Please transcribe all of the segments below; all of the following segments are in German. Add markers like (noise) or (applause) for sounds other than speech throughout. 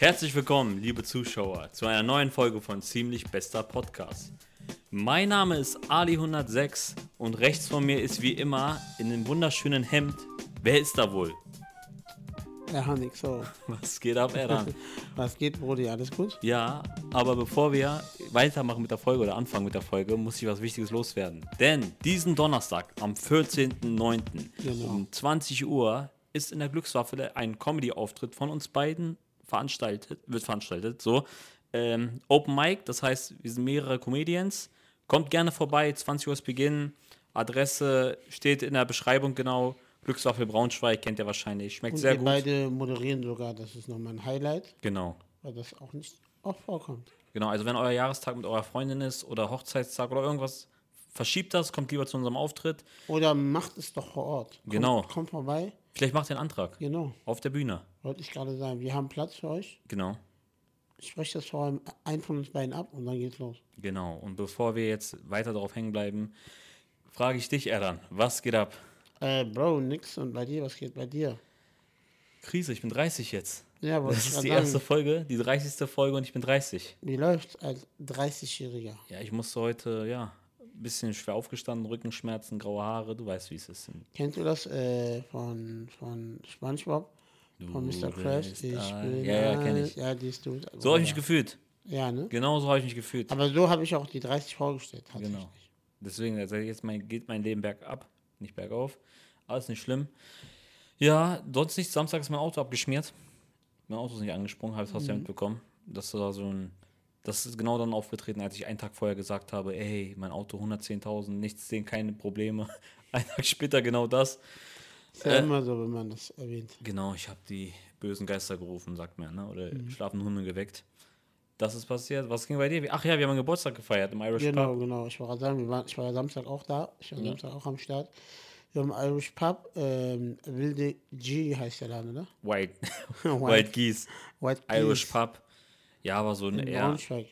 Herzlich willkommen, liebe Zuschauer, zu einer neuen Folge von Ziemlich Bester Podcast. Mein Name ist Ali106 und rechts von mir ist wie immer in dem wunderschönen Hemd. Wer ist da wohl? Nix so. (laughs) Was geht ab, Eran? (laughs) Was geht, Brody? Alles gut? Ja, aber bevor wir weitermachen mit der Folge oder anfangen mit der Folge, muss ich was Wichtiges loswerden. Denn diesen Donnerstag, am 14.09. Genau. um 20 Uhr, ist in der Glückswaffel ein Comedy-Auftritt von uns beiden veranstaltet, wird veranstaltet. So, ähm, Open Mic, das heißt, wir sind mehrere Comedians. Kommt gerne vorbei, 20 Uhr ist Beginn. Adresse steht in der Beschreibung genau. Glückswaffel Braunschweig kennt ihr wahrscheinlich. Schmeckt Und sehr wir gut. beide moderieren sogar. Das ist nochmal ein Highlight, Genau. weil das auch nicht oft vorkommt. Genau, also wenn euer Jahrestag mit eurer Freundin ist oder Hochzeitstag oder irgendwas, verschiebt das, kommt lieber zu unserem Auftritt. Oder macht es doch vor Ort. Kommt, Genau. Kommt vorbei. Vielleicht macht ihr einen Antrag. Genau. Auf der Bühne. Wollte ich gerade sagen. Wir haben Platz für euch. Genau. Ich spreche das vor allem einen von uns beiden ab und dann geht's los. Genau. Und bevor wir jetzt weiter darauf hängen bleiben, frage ich dich, Erdan, was geht ab? Äh, Bro, nix. Und bei dir, was geht bei dir? Krise, ich bin 30 jetzt. Ja, wollte Das ist die sagen. erste Folge, die 30. Folge und ich bin 30. Wie läuft's als 30-Jähriger? Ja, ich musste heute, ja, ein bisschen schwer aufgestanden, Rückenschmerzen, graue Haare, du weißt, wie es ist. Kennst du das äh, von, von SpongeBob? Von Mr. Krabs? Ich bin Ja, ja, kenn ein- ich. Ja, die ist du. So habe ich mich gefühlt. Ja, ne? Genau so habe ich mich gefühlt. Aber so habe ich auch die 30 vorgestellt. Genau. Deswegen, also jetzt mein, geht mein Leben bergab, nicht bergauf. Alles nicht schlimm. Ja, sonst nicht. Samstag ist mein Auto abgeschmiert. Mein Auto ist nicht angesprungen, habe ich hast du ja mitbekommen. Das war so ein. Das ist genau dann aufgetreten, als ich einen Tag vorher gesagt habe, ey, mein Auto 110.000, nichts sehen, keine Probleme. (laughs) Ein Tag später genau das. Ist ja immer so, wenn man das erwähnt. Genau, ich habe die bösen Geister gerufen, sagt man, ne? Oder schlafende Hunde geweckt. Das ist passiert. Was ging bei dir? Ach ja, wir haben einen Geburtstag gefeiert im Irish Genau, Pub. genau. Ich war sagen, wir waren, ich war ja Samstag auch da. Ich war Samstag auch am Start. Wir haben Irish Pub. Ähm, Wilde G heißt der Laden, oder? White, (laughs) White- White Geese. White Irish Pub. Ja, aber so ein in eher Braunschweig.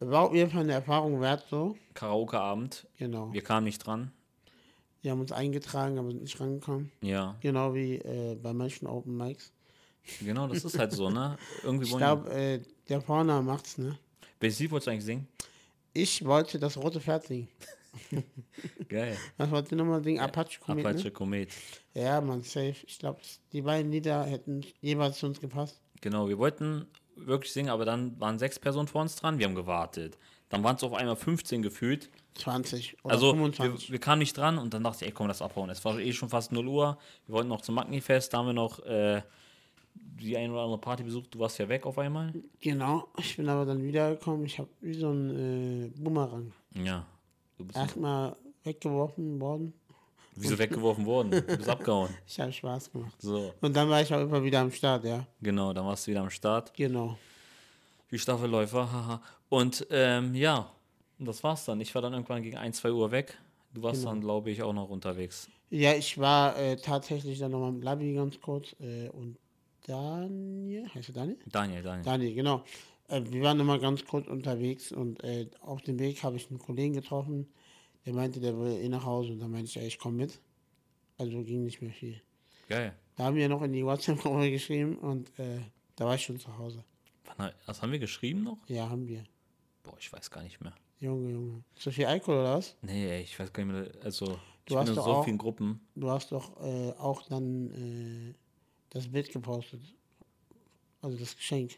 War auf jeden Fall eine Erfahrung wert, so. Karaoke-Abend. Genau. Wir kamen nicht dran. Wir haben uns eingetragen, aber sind nicht rangekommen. Ja, Genau wie äh, bei manchen Open Mics. genau, das ist halt so, ne? Irgendwie Ich glaube, äh, der Vorname macht's, ne? Welches Lied wolltest du eigentlich singen? Ich wollte das rote Pferd singen. (laughs) Geil. Was wollte ich nochmal singen? Apache Apache ne? Komet. Ja, man, safe. Ich glaube, die beiden Lieder hätten jeweils zu uns gepasst. Genau, wir wollten wirklich singen, aber dann waren sechs Personen vor uns dran. Wir haben gewartet. Dann waren es auf einmal 15 gefühlt. 20 oder Also wir, 25. wir kamen nicht dran und dann dachte ich, ey, komm, lass abhauen. Es war eh schon fast 0 Uhr. Wir wollten noch zum Magnifest. Da haben wir noch äh, die eine oder andere Party besucht. Du warst ja weg auf einmal. Genau, ich bin aber dann wiedergekommen. Ich habe wie so ein äh, Bumerang. Ja. Erstmal weggeworfen worden. Wieso weggeworfen worden? Du bist abgehauen. (laughs) Ich habe Spaß gemacht. So, Und dann war ich auch immer wieder am Start, ja. genau, dann warst du wieder am Start. Genau. Wie Staffelläufer, haha. Und ähm, ja, das war's dann. Ich war dann irgendwann gegen 1, 2 Uhr weg. Du warst Genau. dann, glaube ich, auch noch unterwegs. Ja, ich war äh, tatsächlich dann nochmal mit Labi ganz kurz äh, und Daniel, heißt er Daniel? Daniel, Daniel. Daniel, genau. Äh, wir waren nochmal ganz kurz unterwegs und äh, auf dem Weg habe ich einen Kollegen getroffen, der meinte, der will eh nach Hause und dann meinte ich, ja, ich komme mit. Also ging nicht mehr viel. Geil. Da haben wir noch in die WhatsApp-Gruppe geschrieben und äh, da war ich schon zu Hause. Wann, was haben wir geschrieben noch? Ja, haben wir. Boah, ich weiß gar nicht mehr. Junge, Junge. Zu viel Alkohol oder was? Nee, ey, ich weiß gar nicht mehr. Also, ich Du bin hast in so auch- vielen Gruppen. Du hast doch äh, auch dann äh, das Bild gepostet. Also das Geschenk.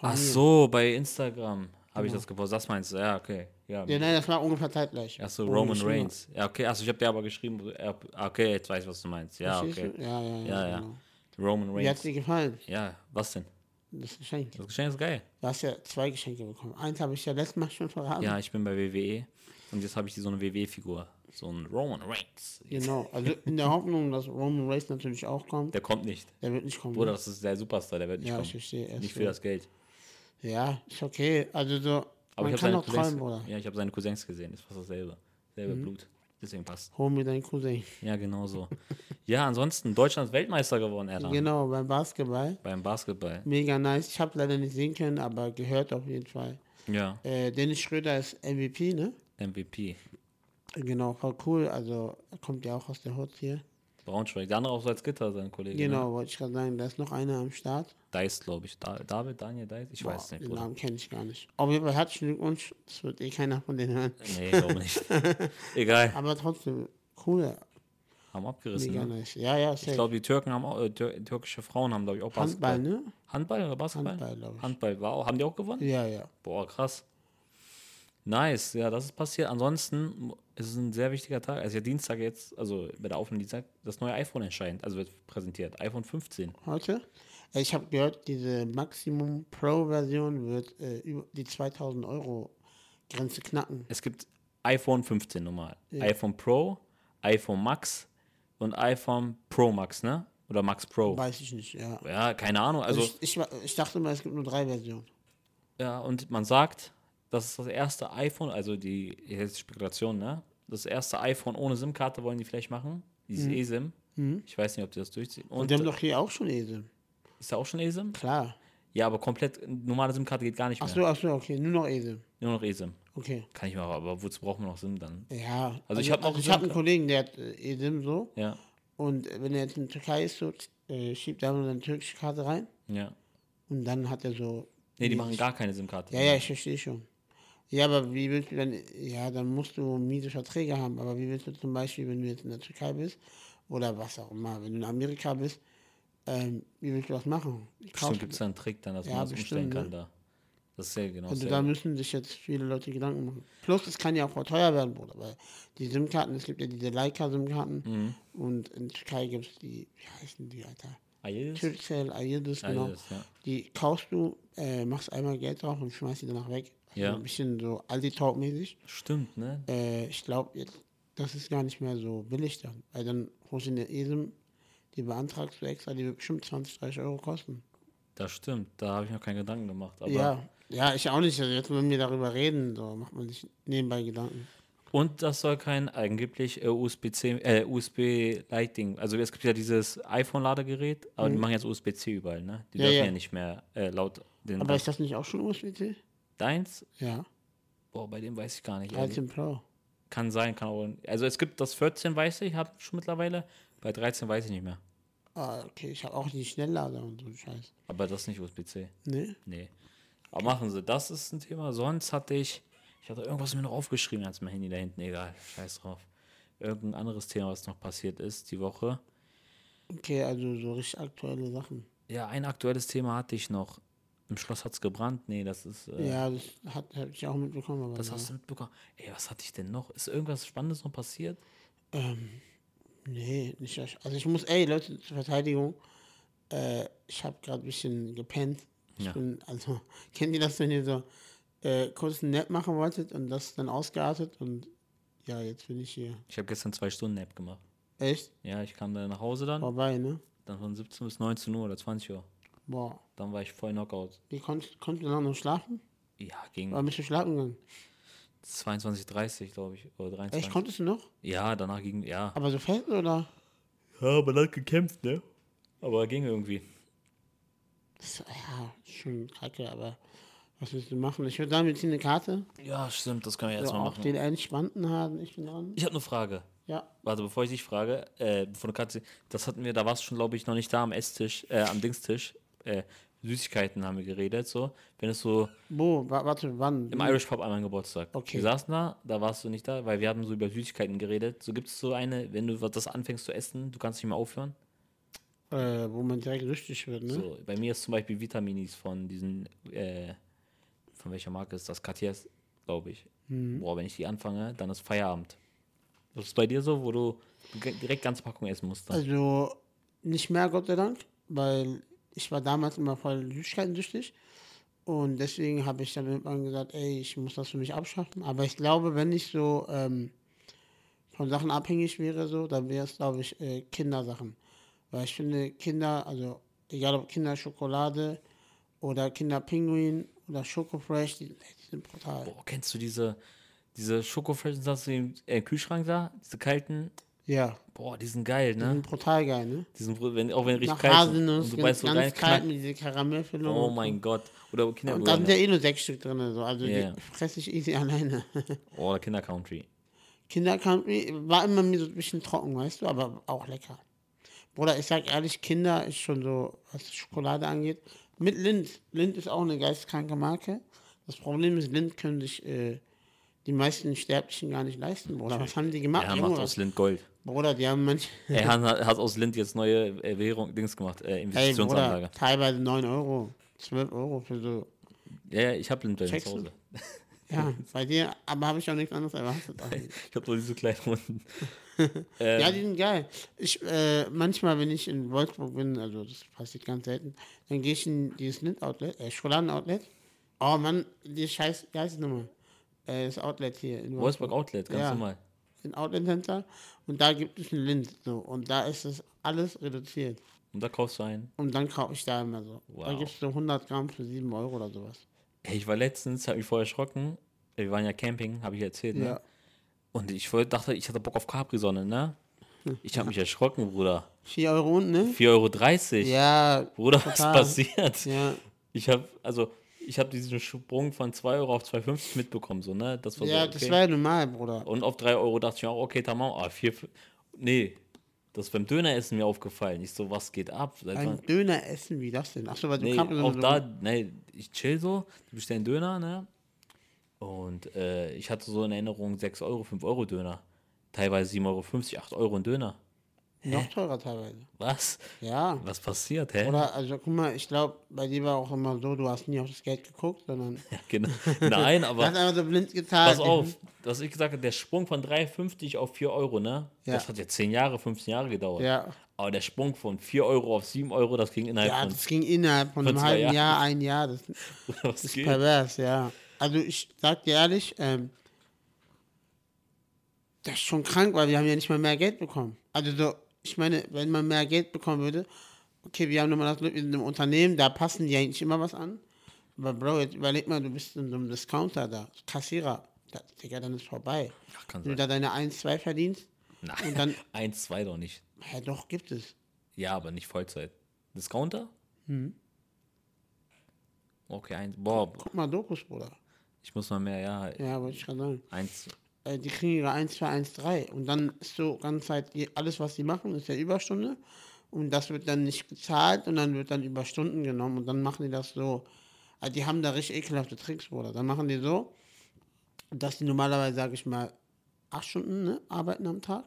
Ach mir. so, bei Instagram habe ich Genau. das gepostet. Das meinst du? Ja, okay. Ja. Ja, nein, das war ungefähr zeitgleich. Ach so, Roman. Reigns. Ja, okay. Also ich habe dir aber geschrieben. ja, Okay, jetzt weiß ich, was du meinst. Ja, okay. Ja, ja, ja. Ja, ja. Genau. Roman Wie hat Reigns. dir gefallen, Ja, was denn? das Geschenk? Das Geschenk ist geil. Du hast ja zwei Geschenke bekommen. Eins habe ich ja letztes Mal schon verraten. Ja, ich bin bei WWE und jetzt habe ich so eine WWE-Figur. So ein Roman Reigns. Genau. Also in der Hoffnung, dass Roman Reigns natürlich auch kommt. Der kommt nicht. Der wird nicht kommen. Bruder, ne? das ist der Superstar, der wird nicht Ja, kommen. ich verstehe. Er Nicht für das Geld. Ja, ist okay. Also so, Aber man ich habe kann seine Cousins, ja, ich habe seine Cousins gesehen. Ist fast dasselbe. Selbe Blut. Deswegen passt. Hol mir deinen Cousin. Ja, genau so. ja, ansonsten Deutschland ist Weltmeister geworden, Erdan. Genau, beim Basketball. Beim Basketball. Mega nice. Ich habe leider nicht sehen können, aber gehört auf jeden Fall. Ja, Äh, Dennis Schröder ist MVP, ne? MVP. Genau, voll cool. Also er kommt ja auch aus der Hut hier. Braunschweig. Der andere auch so als Gitter, sein Kollege. Genau, wollte ich gerade sagen, da ist noch einer am Start. Ne? Deis, glaube ich. Da, David, Daniel Deis? Ich Boah, weiß nicht, Den Bruder. Namen kenne ich gar nicht. Auf jeden Fall herzlichen Glückwunsch. Das wird eh keiner von denen hören. Nee, glaube nicht. (laughs) Egal. Aber trotzdem, cool. Haben abgerissen. Mega Ne? Ja, ja, Ich safe. glaube, die Türken haben auch, äh, tür türkische Frauen haben, glaube ich, auch Basketball. Handball, ne? Handball oder Basketball? Handball, glaube ich. Handball war auch, haben die auch gewonnen? Ja, ja. Boah, krass. Nice, ja, das ist passiert. Ansonsten ist es ein sehr wichtiger Tag. Also ja Dienstag jetzt, also bei der Aufnahme Dienstag, das neue iPhone erscheint, also wird präsentiert. iPhone 15. Heute? Äh, Ich habe gehört, diese Maximum Pro-Version wird äh, über die 2000 Euro Grenze knacken. Es gibt iPhone 15 normal. iPhone Pro, iPhone Max und iPhone Pro Max, ne? Oder Max Pro. Weiß ich nicht, ja. Ja, keine Ahnung. Also, ich, ich, wa- ich dachte immer, es gibt nur drei Versionen. ja, und man sagt, das ist das erste iPhone, also die jetzt Spekulation, ne? Das erste iPhone ohne SIM-Karte wollen die vielleicht machen. Dieses eSIM. Ich weiß nicht, ob die das durchziehen. Und Und die haben doch hier auch schon ESIM. ist da auch schon eSIM? Klar. Ja, aber komplett normale SIM-Karte geht gar nicht Ach mehr. so, ach so, okay. Nur noch ESIM. Nur noch eSIM. Okay. Kann ich mal, aber wozu brauchen wir noch SIM dann? Ja. Also ich hab noch also ich hab einen. Kollegen, der hat äh, ESIM so. Ja, Und wenn er jetzt in der Türkei ist, so, äh, schiebt er nur seine türkische Karte rein. ja. Und dann hat er so. Nee, die machen gar keine SIM-Karte. Ja, ja, ich verstehe schon. Ja, aber wie willst du dann, ja, dann musst du miese Verträge haben, aber wie willst du zum Beispiel, wenn du jetzt in der Türkei bist oder was auch immer, wenn du in Amerika bist, ähm, wie willst du das machen? Bestimmt Kaufst gibt es da einen Trick dann, dass Ja, man das umstellen bestimmt, kann ne? da. Das ist ja genau Also dasselbe. da müssen sich jetzt viele Leute Gedanken machen. Plus, es kann ja auch voll teuer werden, Bruder, weil die SIM-Karten, es gibt ja diese Leica-SIM-Karten Mhm. und in der Türkei gibt es die, wie heißen die, Alter? Ayes? Turkcell, Ayırdis, genau. Ayes, ja. Die kaufst du, äh, machst einmal Geld drauf und schmeißt die danach weg. Ja. Ein bisschen so Aldi-Talk-mäßig. Stimmt, ne? Äh, ich glaube, jetzt, das ist gar nicht mehr so billig dann. Weil dann holst du eine ESIM, die beantragst du extra, die wird bestimmt 20, 30 Euro kosten. Das stimmt. Da habe ich noch keinen Gedanken gemacht. Aber ja, ja, ich auch nicht. Also jetzt, wenn wir darüber reden, so macht man sich nebenbei Gedanken. Und das soll kein angeblich äh, USB-C, äh, USB Lighting. Also es gibt ja dieses iPhone-Ladegerät, aber die machen jetzt USB-C überall, ne? Die Mhm. Ja, dürfen ja, ja. nicht mehr äh, laut den Aber ist das nicht auch schon USB-C? Deins? Ja, Boah, bei dem weiß ich gar nicht. ehrlich. 13 Pro. Kann sein, kann auch. Also es gibt das 14, weiß ich, habe schon mittlerweile. Bei 13 weiß ich nicht mehr. Ah, okay, ich habe auch die Schnelllader und so einen Scheiß. Aber das ist nicht USB-C. Ne? Nee. Aber machen sie, das ist ein Thema. Sonst hatte ich, ich hatte irgendwas mir noch aufgeschrieben als mein Handy da hinten, egal, scheiß drauf. Irgendein anderes Thema, was noch passiert ist die Woche. Okay, also so richtig aktuelle Sachen. Ja, ein aktuelles Thema hatte ich noch. Im Schloss hat's gebrannt. Nee, das ist. Äh, Ja, das hat, hab ich auch mitbekommen. Aber Das ja. hast du mitbekommen. Ey, was hatte ich denn noch? Ist irgendwas Spannendes noch passiert? Nee, nicht. Also ich muss, ey, Leute, zur Verteidigung, äh, ich habe gerade ein bisschen gepennt. Ich Ja. bin, also, (laughs) kennt ihr das, wenn ihr so äh, kurz einen Nap machen wolltet und das dann ausgeartet und ja, jetzt bin ich hier. Ich habe gestern zwei Stunden Nap gemacht. Echt? Ja, ich kam dann nach Hause dann. Vorbei, ne? Dann von 17 bis 19 Uhr oder 20 Uhr. Boah. Dann war ich voll Knockout. Wie konntest, konntest du noch schlafen? Ja, gegen Oder bist du schlafen gegangen? 22.30 glaube ich. Oder 23. Echt, konntest du noch? Ja, danach ging, ja. Aber so fest oder? Ja, man hat gekämpft, ne? Aber ging irgendwie. Das, ja, schon kacke, aber was willst du machen? Ich würde sagen, wir ziehen eine Karte. Ja, stimmt, das können wir jetzt So mal auf machen. den entspannten haben. Ich bin dran. Ich habe eine Frage. Ja. Warte, bevor ich dich frage, äh, bevor du Katze, das hatten wir, da warst du schon, glaube ich, noch nicht da am Esstisch, äh, am Dingstisch. Äh, Süßigkeiten haben wir geredet, so. Wenn es so Wo? Wa- Warte, wann? im Irish Pub an meinem Geburtstag. Okay. Wir saßen da, da warst du nicht da, weil wir haben so über Süßigkeiten geredet. So gibt es so eine, wenn du das anfängst zu essen, du kannst nicht mehr aufhören. Äh, wo man direkt süchtig wird, ne? So, bei mir ist zum Beispiel Vitaminis von diesen, äh, von welcher Marke ist das? Cartiers, glaube ich. Mhm. Boah, wenn ich die anfange, dann ist Feierabend. Das ist bei dir so, wo du direkt ganze Packung essen musst. Dann. Also nicht mehr, Gott sei Dank, weil ich war damals immer voll süchtig und deswegen habe ich dann irgendwann gesagt, ey, ich muss das für mich abschaffen. Aber ich glaube, wenn ich so ähm, von Sachen abhängig wäre, so, dann wäre es, glaube ich, äh, Kindersachen. Weil ich finde, Kinder, also egal ob Kinderschokolade oder Kinderpinguin oder Schokofresh, die, die sind brutal. Boah, kennst du diese, diese Schokofresh, du im äh, Kühlschrank da? Diese kalten? Ja, Boah, die sind geil, die ne? sind brutal geil, ne? Die sind, wenn, auch wenn richtig Nach kalt sind. Haselnuss, Und du ganz, weißt so rein, ganz kalt knack. mit dieser Karamellfüllung. Oh mein Gott. Oder Und da sind ja eh nur sechs Stück drin, so. also Ja. die fresse ich easy (laughs) alleine. Oder Kinder Country. Kinder Country war immer mir so ein bisschen trocken, weißt du, aber auch lecker. Oder ich sag ehrlich, Kinder ist schon so, was Schokolade angeht. Mit Lind. Lind ist auch eine geistkranke Marke. Das Problem ist, Lind können sich äh, die meisten Sterblichen gar nicht leisten, Bruder. Was haben die gemacht? Junge, macht aus Lind Gold. Bruder, die haben manche. (laughs) Er hat, hat aus Lind jetzt neue äh, Währung, Dings gemacht, äh, Investitionsanlage. Bruder, teilweise 9 Euro, 12 Euro für so. ja, ja, ich habe Lind bei mir Checkst zu? Hause. Ja, bei dir, aber habe ich auch nichts anderes erwartet. (laughs) Ich habe nur diese kleinen Runden. (laughs) Ja, die sind geil. Ich, äh, manchmal, wenn ich in Wolfsburg bin, also das passiert ganz selten, dann gehe ich in dieses Lind-Outlet, äh, Schokoladen-Outlet. Oh Mann, die scheiß, wie heißt es nochmal? Äh, das Outlet hier in Wolfsburg Outlet, ganz Ja. normal. Ein Outlet Center. Und da gibt es ein Lind. So, und da ist das alles reduziert. Und da kaufst du einen. Und dann kaufe ich da immer so. Da Wow. gibt es so 100 Gramm für 7 Euro oder sowas. Ey, ich war letztens, habe mich vorher erschrocken. Wir waren ja Camping, habe ich erzählt, ne? Ja. Und ich dachte, ich hatte Bock auf Capri-Sonne, ne? Ich habe mich erschrocken, Bruder. 4 Euro und, ne? 4,30 Euro. Ja. Bruder, was total. passiert? Ja. Ich habe, also, ich habe diesen Sprung von 2 Euro auf 2,50 mitbekommen, so, ne? Das war Ja, so, okay. das war ja normal, Bruder. Und auf 3 Euro dachte ich mir auch, okay, tamam, ah, 4, nee, das ist beim Döneressen mir aufgefallen. Ich so, was geht ab? Seit Ein wann- Döner essen, wie das denn? Achso, weil du Nee, Capri auch da, nee, ich chill so, du bestellst einen Döner, ne? Und äh, ich hatte so in Erinnerung 6 Euro, 5 Euro Döner. Teilweise 7,50 Euro, 8 Euro ein Döner. Noch teurer teilweise. Was? Ja. Was passiert, hä? Oder, also guck mal, ich glaube, bei dir war auch immer so, du hast nie auf das Geld geguckt, sondern (laughs) Ja, genau. Nein, (laughs) du hast aber einfach so blind gezahlt. pass auf, was ich gesagt habe, der Sprung von 3,50 auf 4 Euro, ne? Ja. Das hat ja 10 Jahre, 15 Jahre gedauert. Ja. Aber der Sprung von 4 Euro auf 7 Euro, das ging innerhalb Ja, von. das ging innerhalb von von einem halben Jahren. Jahr, ein Jahr. Das (laughs) was ist geht? pervers, ja. Also ich sag dir ehrlich, ähm, das ist schon krank, weil wir haben ja nicht mal mehr Geld bekommen. Also so, ich meine, wenn man mehr Geld bekommen würde, okay, wir haben nochmal das Glück, sind im Unternehmen, da passen die eigentlich immer was an. Aber Bro, jetzt überleg mal, du bist in so einem Discounter da, Kassierer, da, Digga, dann ist vorbei. Ach, kann Wenn du da deine 1, 2 verdienst, Nein, und dann- (laughs) 1, 2 doch nicht. ja doch, gibt es. Ja, aber nicht Vollzeit. Discounter? Mhm. Okay, eins. Boah, Guck mal, Dokus, Bruder. ich muss mal mehr, ja. Ja, wollte ich gerade sagen. Eins. Äh, die kriegen ihre 1, 2, 1, 3. Und dann ist so ganz Zeit, die- alles, was sie machen, ist ja Überstunde. Und das wird dann nicht gezahlt und dann wird dann über Stunden genommen und dann machen die das so. Also die haben da richtig ekelhafte Tricks, Bruder. Dann machen die so, dass die normalerweise, sage ich mal, 8 Stunden ne, arbeiten am Tag.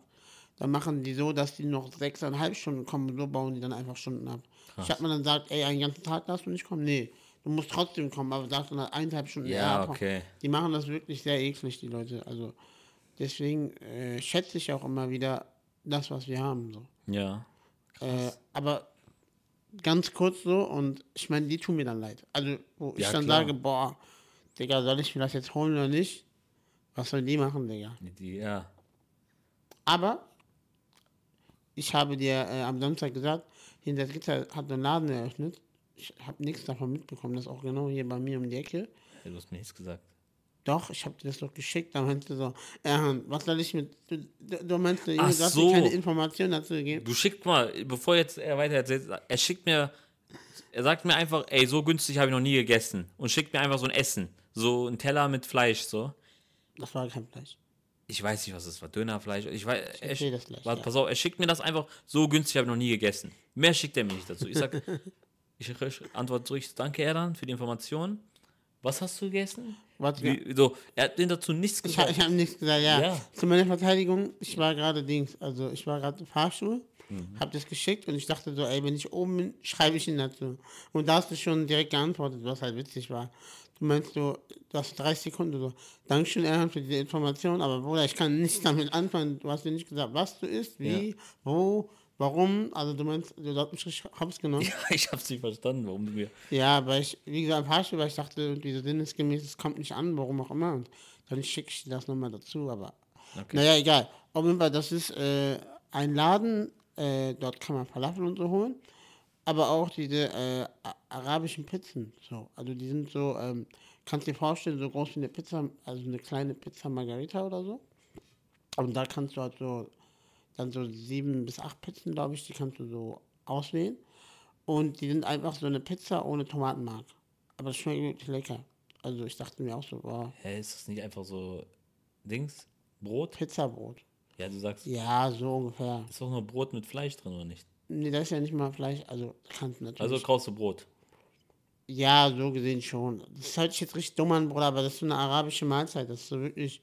Dann machen die so, dass die noch 6,5 Stunden kommen und so bauen die dann einfach Stunden ab. Statt man dann sagt, ey, einen ganzen Tag darfst du nicht kommen. Nee, du musst trotzdem kommen, aber darfst dann halt eineinhalb Stunden Ja, eher kommen. okay. Die machen das wirklich sehr eklig, die Leute. Also deswegen äh, schätze ich auch immer wieder das, was wir haben. So. Ja. Äh, aber ganz kurz so und ich meine, die tun mir dann leid. Also wo ich Ja, dann klar. sage, boah, Digga, soll ich mir das jetzt holen oder nicht? Was sollen die machen, Digga? Die, ja. Aber ich habe dir äh, am Samstag gesagt, in der Gitter hat einen Laden eröffnet. Ich habe nichts davon mitbekommen. Das ist auch genau hier bei mir um die Ecke. Du hast mir nichts gesagt. Doch, ich habe dir das doch geschickt. Da meinst du so, Erhan, was soll ich mit. Du, du, meinst, du Ach hast so. mir keine Informationen dazu gegeben. Du schickt mal, bevor jetzt er weiter erzählt, er schickt mir, er sagt mir einfach, ey, so günstig habe ich noch nie gegessen. Und schickt mir einfach so ein Essen. So ein Teller mit Fleisch, so. Das war kein Fleisch. Ich weiß nicht, was es war. Dönerfleisch. Ich weiß. er erzähl sch- das gleich, Warte, ja. Pass auf, er schickt mir das einfach so günstig, habe ich noch nie gegessen. Mehr schickt er mir nicht dazu. Ich sag, (laughs) ich antworte zurück, danke Erdan für die Information. Was hast du gegessen? Warte, Wie, so, er hat mir dazu nichts Ich, gesagt. ich habe nichts gesagt, ja. Ja. Zu meiner Verteidigung, ich war gerade Dings, also ich war gerade im Fahrstuhl, Mhm. habe das geschickt und ich dachte so, ey, wenn ich oben bin, schreibe ich ihn dazu. Und da hast du schon direkt geantwortet, was halt witzig war. Du meinst so, du hast 30 Sekunden so, Dankeschön, Erhan, für diese Information, aber Bruder, ich kann nicht damit anfangen, du hast mir nicht gesagt, was du isst, wie, wo, warum, also du meinst, du hast mich richtig hops genommen. (laughs) Ja, ich hab's nicht verstanden, warum du mir. Ja, weil ich, wie gesagt, Fahrstuhl, weil ich dachte, diese sinnesgemäß, es kommt nicht an, warum auch immer. Und dann schicke ich das nochmal dazu, aber. Okay. Naja, egal. Auf jeden Fall, das ist äh, ein Laden, äh, dort kann man Falafel und so holen. Aber auch diese äh, arabischen Pizzen. So. Also die sind so, ähm, kannst dir vorstellen, so groß wie eine Pizza, also eine kleine Pizza Margarita oder so. Und da kannst du halt so, dann so sieben bis acht Pizzen, glaube ich, die kannst du so auswählen. Und die sind einfach so eine Pizza ohne Tomatenmark. Aber es schmeckt wirklich lecker. Also ich dachte mir auch so, wow, Hä, ist das nicht einfach so Dings? Brot? Pizzabrot. Ja, du sagst, Ja, so ungefähr. ist doch nur Brot mit Fleisch drin, oder nicht? Nee, das ist ja nicht mal Fleisch, also kannst natürlich. Also kaufst du Brot. ja, so gesehen schon. Das hört sich jetzt richtig dumm an, Bruder, aber das ist so eine arabische Mahlzeit. Das ist so wirklich.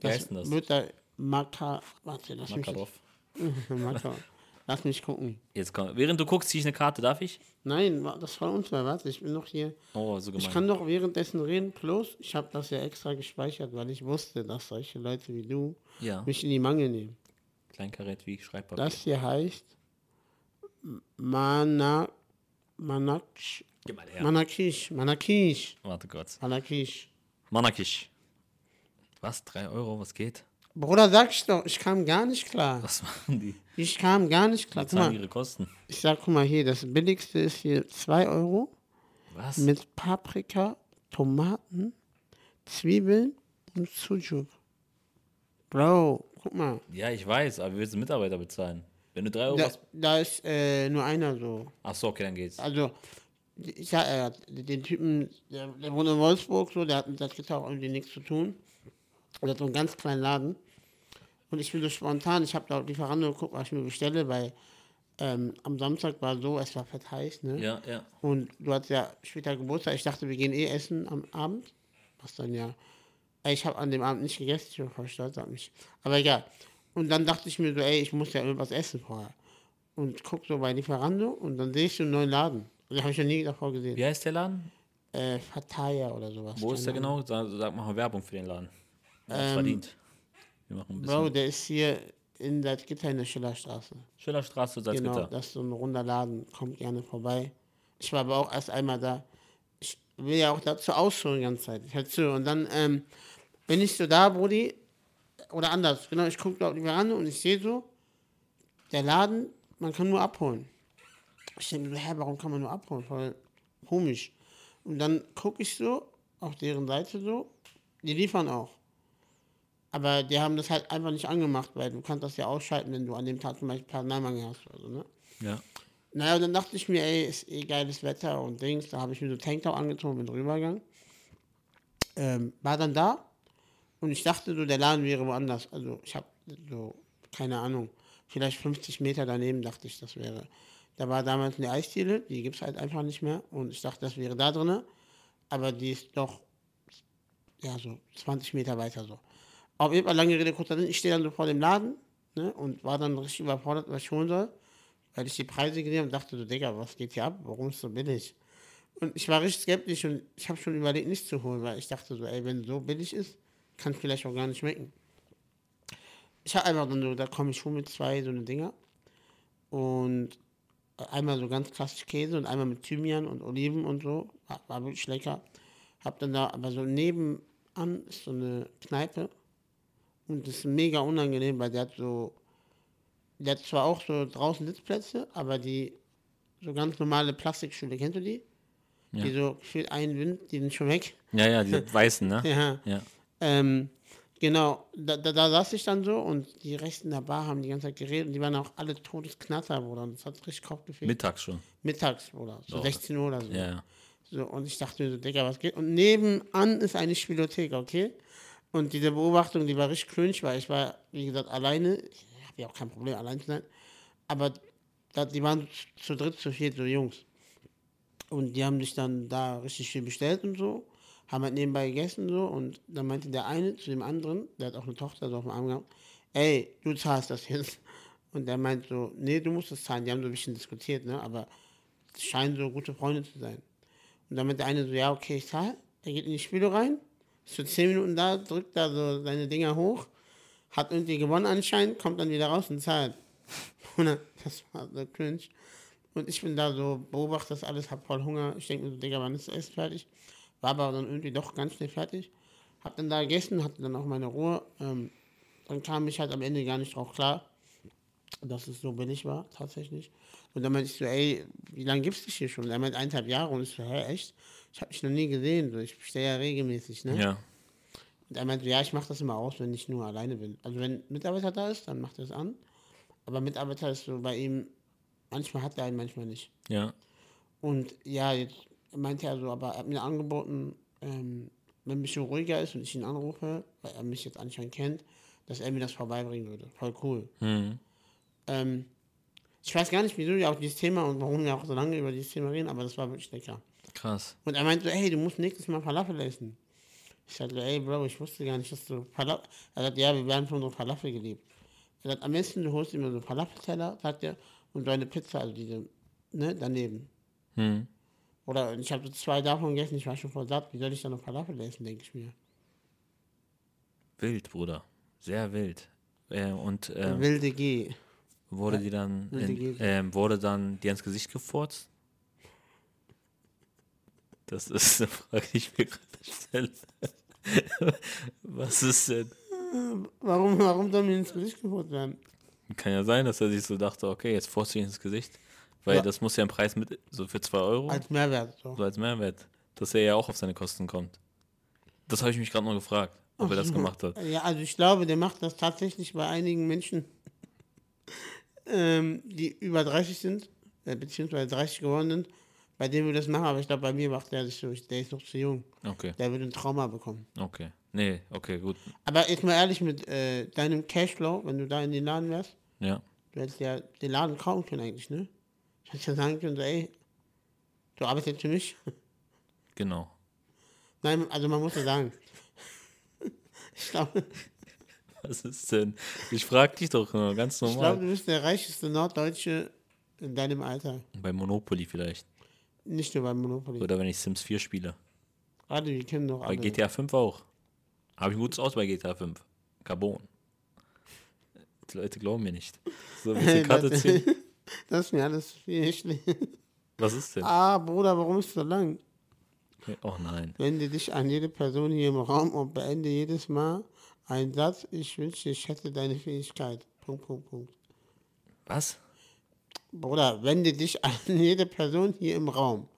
Wie heißt denn das? Wird da Maka. Warte, lass. Makarov. (laughs) Lass mich gucken. Jetzt komm. Während du guckst, ziehe ich eine Karte, darf ich? Nein, das war unfair. Warte, ich bin noch hier. Oh, so gemein. Ich kann doch währenddessen reden. Plus, ich habe das ja extra gespeichert, weil ich wusste, dass solche Leute wie du ja, mich in die Mangel nehmen. Kleinkarett wie Schreibpapier. Das hier heißt Mana, Manaksh, Gib mal her. Manakish, Manakish, Warte kurz. Manakish. Manakisch. Was? 3 Euro? Was geht? Bruder, sag ich doch, ich kam gar nicht klar. Was machen die? Ich kam gar nicht klar. Die zahlen mal, ihre Kosten. ich sag, guck mal hier, das billigste ist hier 2 Euro Was? mit Paprika, Tomaten, Zwiebeln und Sujuk. Bro, guck mal. Ja, ich weiß, aber wir müssen Mitarbeiter bezahlen. Wenn du 3 Euro Da, was. da ist äh, nur einer so. Ach so, okay, dann geht's. Also, ich sag, äh, den Typen, der, der wohnt in Wolfsburg, so, der hat mit der Gitter auch irgendwie nichts zu tun. Der hat so einen ganz kleinen Laden. Und ich bin so spontan, ich habe da auf Lieferando geguckt, was ich mir bestelle, weil ähm, am Samstag war so, es war fett heiß, ne? Ja, ja. Und du hattest ja später Geburtstag. Ich dachte, wir gehen eh essen am Abend. Was dann ja. Ich habe an dem Abend nicht gegessen, ich bin voll stolz auf mich. Aber egal. Und dann dachte ich mir so, ey, ich muss ja irgendwas essen vorher. Und guck so bei Lieferando und dann sehe ich so einen neuen Laden. Den habe ich noch nie davor gesehen. Wie heißt der Laden? Äh, Fataya oder sowas. Wo ist der genau? Sag, sag mal Werbung für den Laden. Ähm, verdient. Wir machen ein bisschen. Bro, der ist hier in Salzgitter in der Schillerstraße. Schillerstraße, Salzgitter. Genau, das ist so ein runder Laden. Kommt gerne vorbei. Ich war aber auch erst einmal da. Ich will ja auch dazu ausholen die ganze Zeit. Ich halt zu. Und dann ähm, bin ich so da, Brudi. Oder anders. Genau, ich gucke die Veranda und ich sehe so, der Laden, man kann nur abholen. Ich denke mir so, hä, warum kann man nur abholen? Voll komisch. Und dann gucke ich so auf deren Seite so, die liefern auch. Aber die haben das halt einfach nicht angemacht, weil du kannst das ja ausschalten, wenn du an dem Tag zum Beispiel Personalmangel hast oder so, ne? Ja. Naja, und dann dachte ich mir, ey, ist eh geiles Wetter und Dings. Da habe ich mir so Tanktop angezogen, bin rübergegangen. Ähm, war dann da und ich dachte so, der Laden wäre woanders. Also ich habe so, keine Ahnung, vielleicht 50 Meter daneben dachte ich, das wäre. Da war damals eine Eisdiele, die gibt es halt einfach nicht mehr. Und ich dachte, das wäre da drinne. Aber die ist doch, ja, so 20 Meter weiter so. Auf jeden Fall lange Rede, kurzer Sinn. Ich stehe dann so vor dem Laden ne, und war dann richtig überfordert, was ich holen soll weil ich die Preise gesehen habe und dachte so, Digga, was geht hier ab? Warum ist so billig? Und ich war richtig skeptisch und ich habe schon überlegt, nichts zu holen, weil ich dachte so, ey, wenn so billig ist, kann es vielleicht auch gar nicht schmecken. Ich habe einfach dann so, da komme ich schon mit zwei so eine Dinger und einmal so ganz klassisch Käse und einmal mit Thymian und Oliven und so, war, war wirklich lecker. Hab dann da, aber so nebenan ist so eine Kneipe und das ist mega unangenehm, weil der hat so der hat zwar auch so draußen Sitzplätze, aber die so ganz normale Plastikstühle, kennst du die? Ja. Die so gefühlt einen Wind, die sind schon weg. Ja, ja, die (laughs) weißen, ne? Ja. Ja. Ähm, genau, da, da, da saß ich dann so und die Rechten der Bar haben die ganze Zeit geredet und die waren auch alle todesknatter, Bruder. Und das hat richtig Kopf gefehlt. Mittags schon. Mittags, Bruder. So Oh. 16 Uhr oder so. Ja, ja. So, und ich dachte mir so, Digga, was geht? Und nebenan ist eine Spielothek, okay? Und diese Beobachtung, die war richtig cringe, weil ich war, wie gesagt, alleine. Ich habe ja auch kein Problem, allein zu sein. Aber da, die waren zu dritt, zu viert, so Jungs. Und die haben sich dann da richtig viel bestellt und so. Haben halt nebenbei gegessen so. Und dann meinte der eine zu dem anderen, der hat auch eine Tochter so auf dem Arm gehabt, ey, du zahlst das jetzt. (laughs) Und der meint so, nee, du musst das zahlen. Die haben so ein bisschen diskutiert, ne? Aber es scheinen so gute Freunde zu sein. Und dann meint der eine so, ja, okay, ich zahle. Er geht in die Spiele rein, ist für 10 Minuten da, drückt da so seine Dinger hoch, hat irgendwie gewonnen anscheinend, kommt dann wieder raus und zahlt. (laughs) Das war so cringe. Und ich bin da so, beobachte das alles, hab voll Hunger. Ich denke mir so, Digga, wann ist das Essen fertig? War aber dann irgendwie doch ganz schnell fertig. Hab dann da gegessen, hatte dann auch meine Ruhe. Ähm, dann kam ich halt am Ende gar nicht drauf klar, dass es so billig war, tatsächlich. Und dann meinte ich so, ey, wie lange gibt's dich hier schon? Er meint eineinhalb Jahre und ich so, hä, echt? Ich habe dich noch nie gesehen, so, ich bestelle ja regelmäßig, ne? Ja. Und er meinte, ja, ich mache das immer aus, wenn ich nur alleine bin. Also wenn Mitarbeiter da ist, dann macht er es an. Aber Mitarbeiter ist so bei ihm, manchmal hat er einen, manchmal nicht. Ja. Und ja, jetzt meinte er so, aber er hat mir angeboten, ähm, wenn ein bisschen ruhiger ist und ich ihn anrufe, weil er mich jetzt anscheinend kennt, dass er mir das vorbeibringen würde. Voll cool. Mhm. Ähm, Ich weiß gar nicht, wieso wir auch dieses Thema und warum wir auch so lange über dieses Thema reden, aber das war wirklich lecker. Krass. Und er meinte so, ey, du musst nächstes Mal Falafel essen. Ich sagte, ey, Bro, ich wusste gar nicht, dass du Falafel... Er sagt, ja, wir werden von so Falafel geliebt. Er sagt, am besten du holst immer so Falafelteller, sagt er, und so eine Pizza, also diese, ne, daneben. Hm. Oder ich habe zwei davon gegessen, ich war schon voll satt. Wie soll ich dann noch Falafel essen, denke ich mir. Wild, Bruder. Sehr wild. Äh, und ähm, Wilde G. wurde die dann in, ähm, wurde dann dir ins Gesicht gefurzt? Das ist eine Frage, die ich mir gerade stelle. Was ist denn? Warum, warum soll mir ins Gesicht gefurzt werden? Kann ja sein, dass er sich so dachte, okay, jetzt furzt ich ins Gesicht. Weil Ja. das muss ja ein Preis mit, so für 2 Euro, Als Mehrwert. So. so als Mehrwert. Dass er ja auch auf seine Kosten kommt. Das habe ich mich gerade noch gefragt, ob er das gemacht hat. Ja, also ich glaube, der macht das tatsächlich bei einigen Menschen, (laughs) ähm, die über 30 sind, äh, beziehungsweise 30 geworden sind, bei denen wir das machen, aber ich glaube, bei mir macht der sich so, der ist noch zu jung. Okay, Der würde ein Trauma bekommen. okay. Nee, okay, gut. Aber jetzt mal ehrlich mit äh, deinem Cashflow, wenn du da in den Laden wärst, Ja, du hättest ja den Laden kaufen können eigentlich, ne? Ich hätte ja sagen können, so, ey, du arbeitest jetzt für mich. genau. Nein, also man muss ja sagen, (laughs) ich glaube, Was ist denn? Ich frage dich doch nur ganz ich glaube, normal. du bist der reicheste Norddeutsche in deinem Alter. Bei Monopoly vielleicht. Nicht nur beim Monopoly. Oder wenn ich Sims 4 spiele. Gerade, wir kennen doch Bei alle. GTA 5 auch. Habe ich ein gutes Aus bei GTA 5. Carbon. Die Leute glauben mir nicht. So bisschen (laughs) Karte das, ziehen. (laughs) das ist mir alles viel schlecht. Was ist denn? Ah, Bruder, warum ist so lang? Oh nein. Wende dich an jede Person hier im Raum und beende jedes Mal einen Satz. Ich wünschte, ich hätte deine Fähigkeit. Punkt, Punkt, Punkt. Was? Bruder, wende dich an (laughs) jede Person hier im Raum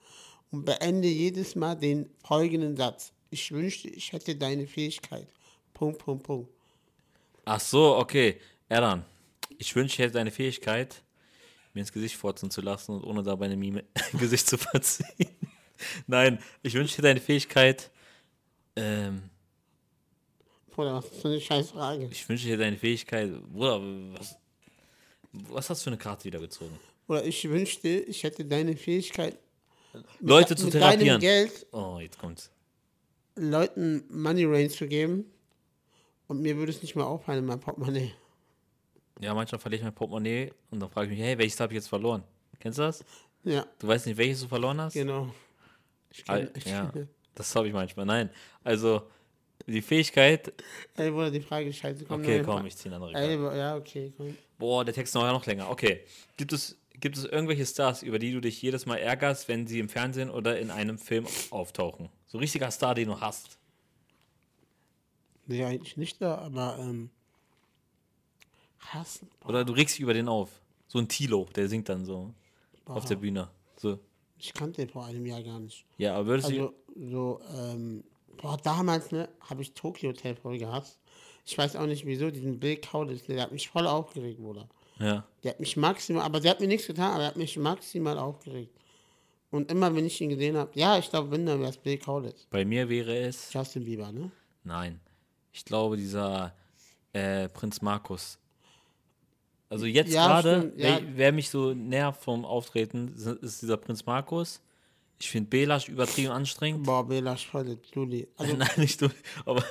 und beende jedes Mal den folgenden Satz. Ich wünschte, ich hätte deine Fähigkeit. Punkt, Punkt, Punkt. Ach so, okay. Erdan, ich wünsche, ich hätte deine Fähigkeit, mir ins Gesicht furzen zu lassen und ohne dabei eine Mime (laughs) im Gesicht zu verziehen. (laughs) Nein, ich wünsche, ich hätte deine Fähigkeit, ähm, Bruder, was ist für eine scheiß Frage? ich wünsche, ich hätte deine Fähigkeit, Bruder, was, was hast du für eine Karte wieder gezogen? Oder ich wünschte, ich hätte deine Fähigkeit, Leute mit zu deinem therapieren. Geld Oh, jetzt kommt's. Leuten Money Range zu geben und mir würde es nicht mehr auffallen in meinem Portemonnaie. Ja, manchmal verliere ich mein Portemonnaie und dann frage ich mich, hey, welches habe ich jetzt verloren? Kennst du das? Ja, Du weißt nicht, welches du verloren hast? genau. Ich kenn, ich ja, das habe ich manchmal. Nein, also die Fähigkeit. Ey, Bruder, die Frage scheiße. Komm, Okay, komm, ich ziehe eine andere Ey, Karte. Ja, okay, komm. Boah, der Text ist noch, ja noch länger. Okay, gibt es, gibt es irgendwelche Stars, über die du dich jedes Mal ärgerst, wenn sie im Fernsehen oder in einem Film auftauchen? So richtiger Star, den du hast. Nee, eigentlich nicht da, aber ähm, hassen. Boah, Oder du regst dich über den auf. So ein Tilo, der singt dann so auf der Bühne. So. ich kannte den vor einem Jahr gar nicht. Ja, aber würdest Also, so, ähm, boah, damals, ne, habe ich Tokyo Hotel voll gehasst. Ich weiß auch nicht wieso, diesen Bill Kaulitz, der hat mich voll aufgeregt, Bruder. Ja. Der hat mich maximal, aber der hat mir nichts getan, aber er hat mich maximal aufgeregt. Und immer, wenn ich ihn gesehen habe, ja, ich glaube, wenn, dann wäre es Bill Kaulitz. Bei mir wäre es. Justin Bieber, ne? Nein. Ich glaube, dieser äh, Prinz Markus. Also jetzt Ja, gerade, ja. wer, wer mich so nervt vom Auftreten, ist dieser Prinz Markus. Ich finde Belasch übertrieben anstrengend. Boah, Bela voll Dulli. Also, (laughs) Nein, nicht du, aber.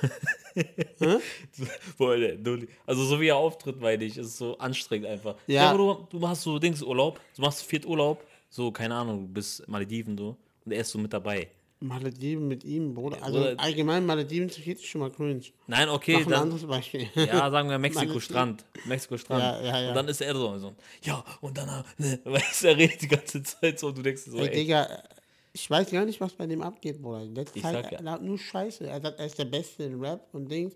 (laughs) Der Dulli. Also so wie er auftritt, meine ich, ist so anstrengend einfach. Ja. aber du, du machst so Dings Urlaub, du machst viert Urlaub, so, keine Ahnung, du bist Malediven so und er ist so mit dabei. Malediven mit ihm, Bruder. Also, Bruder. allgemein Malediven zu viert ist schon mal cringe. Nein, okay, Mach ein dann. anderes Beispiel. (laughs) Ja, sagen wir Mexiko Malediven. Strand. Mexiko Strand. Ja, ja, ja. Und dann ist er so, so ja, und dann, ne, weißt du, er redet die ganze Zeit so und du denkst so, Ey, ey, Digga, ich weiß gar nicht, was bei dem abgeht, Bruder. Die letzte Ich Zeit, ja. nur Scheiße. Er sagt, er ist der Beste in Rap und Dings.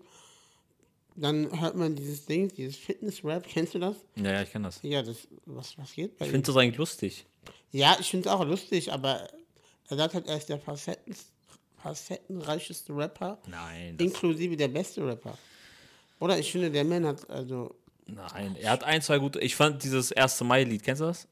Dann hört man dieses Ding, dieses Fitness-Rap. (laughs) Kennst du das? ja, ja, ich kann das. Digga, das, was, was geht bei Ich finde das eigentlich lustig. Ja, ich finde es auch lustig, aber er sagt halt, er ist der Facetten, facettenreicheste Rapper, Nein, inklusive der beste Rapper. Oder ich finde, der Mann hat, also, nein, er hat ein, zwei gute, ich fand dieses erste Mai-Lied, kennst du das?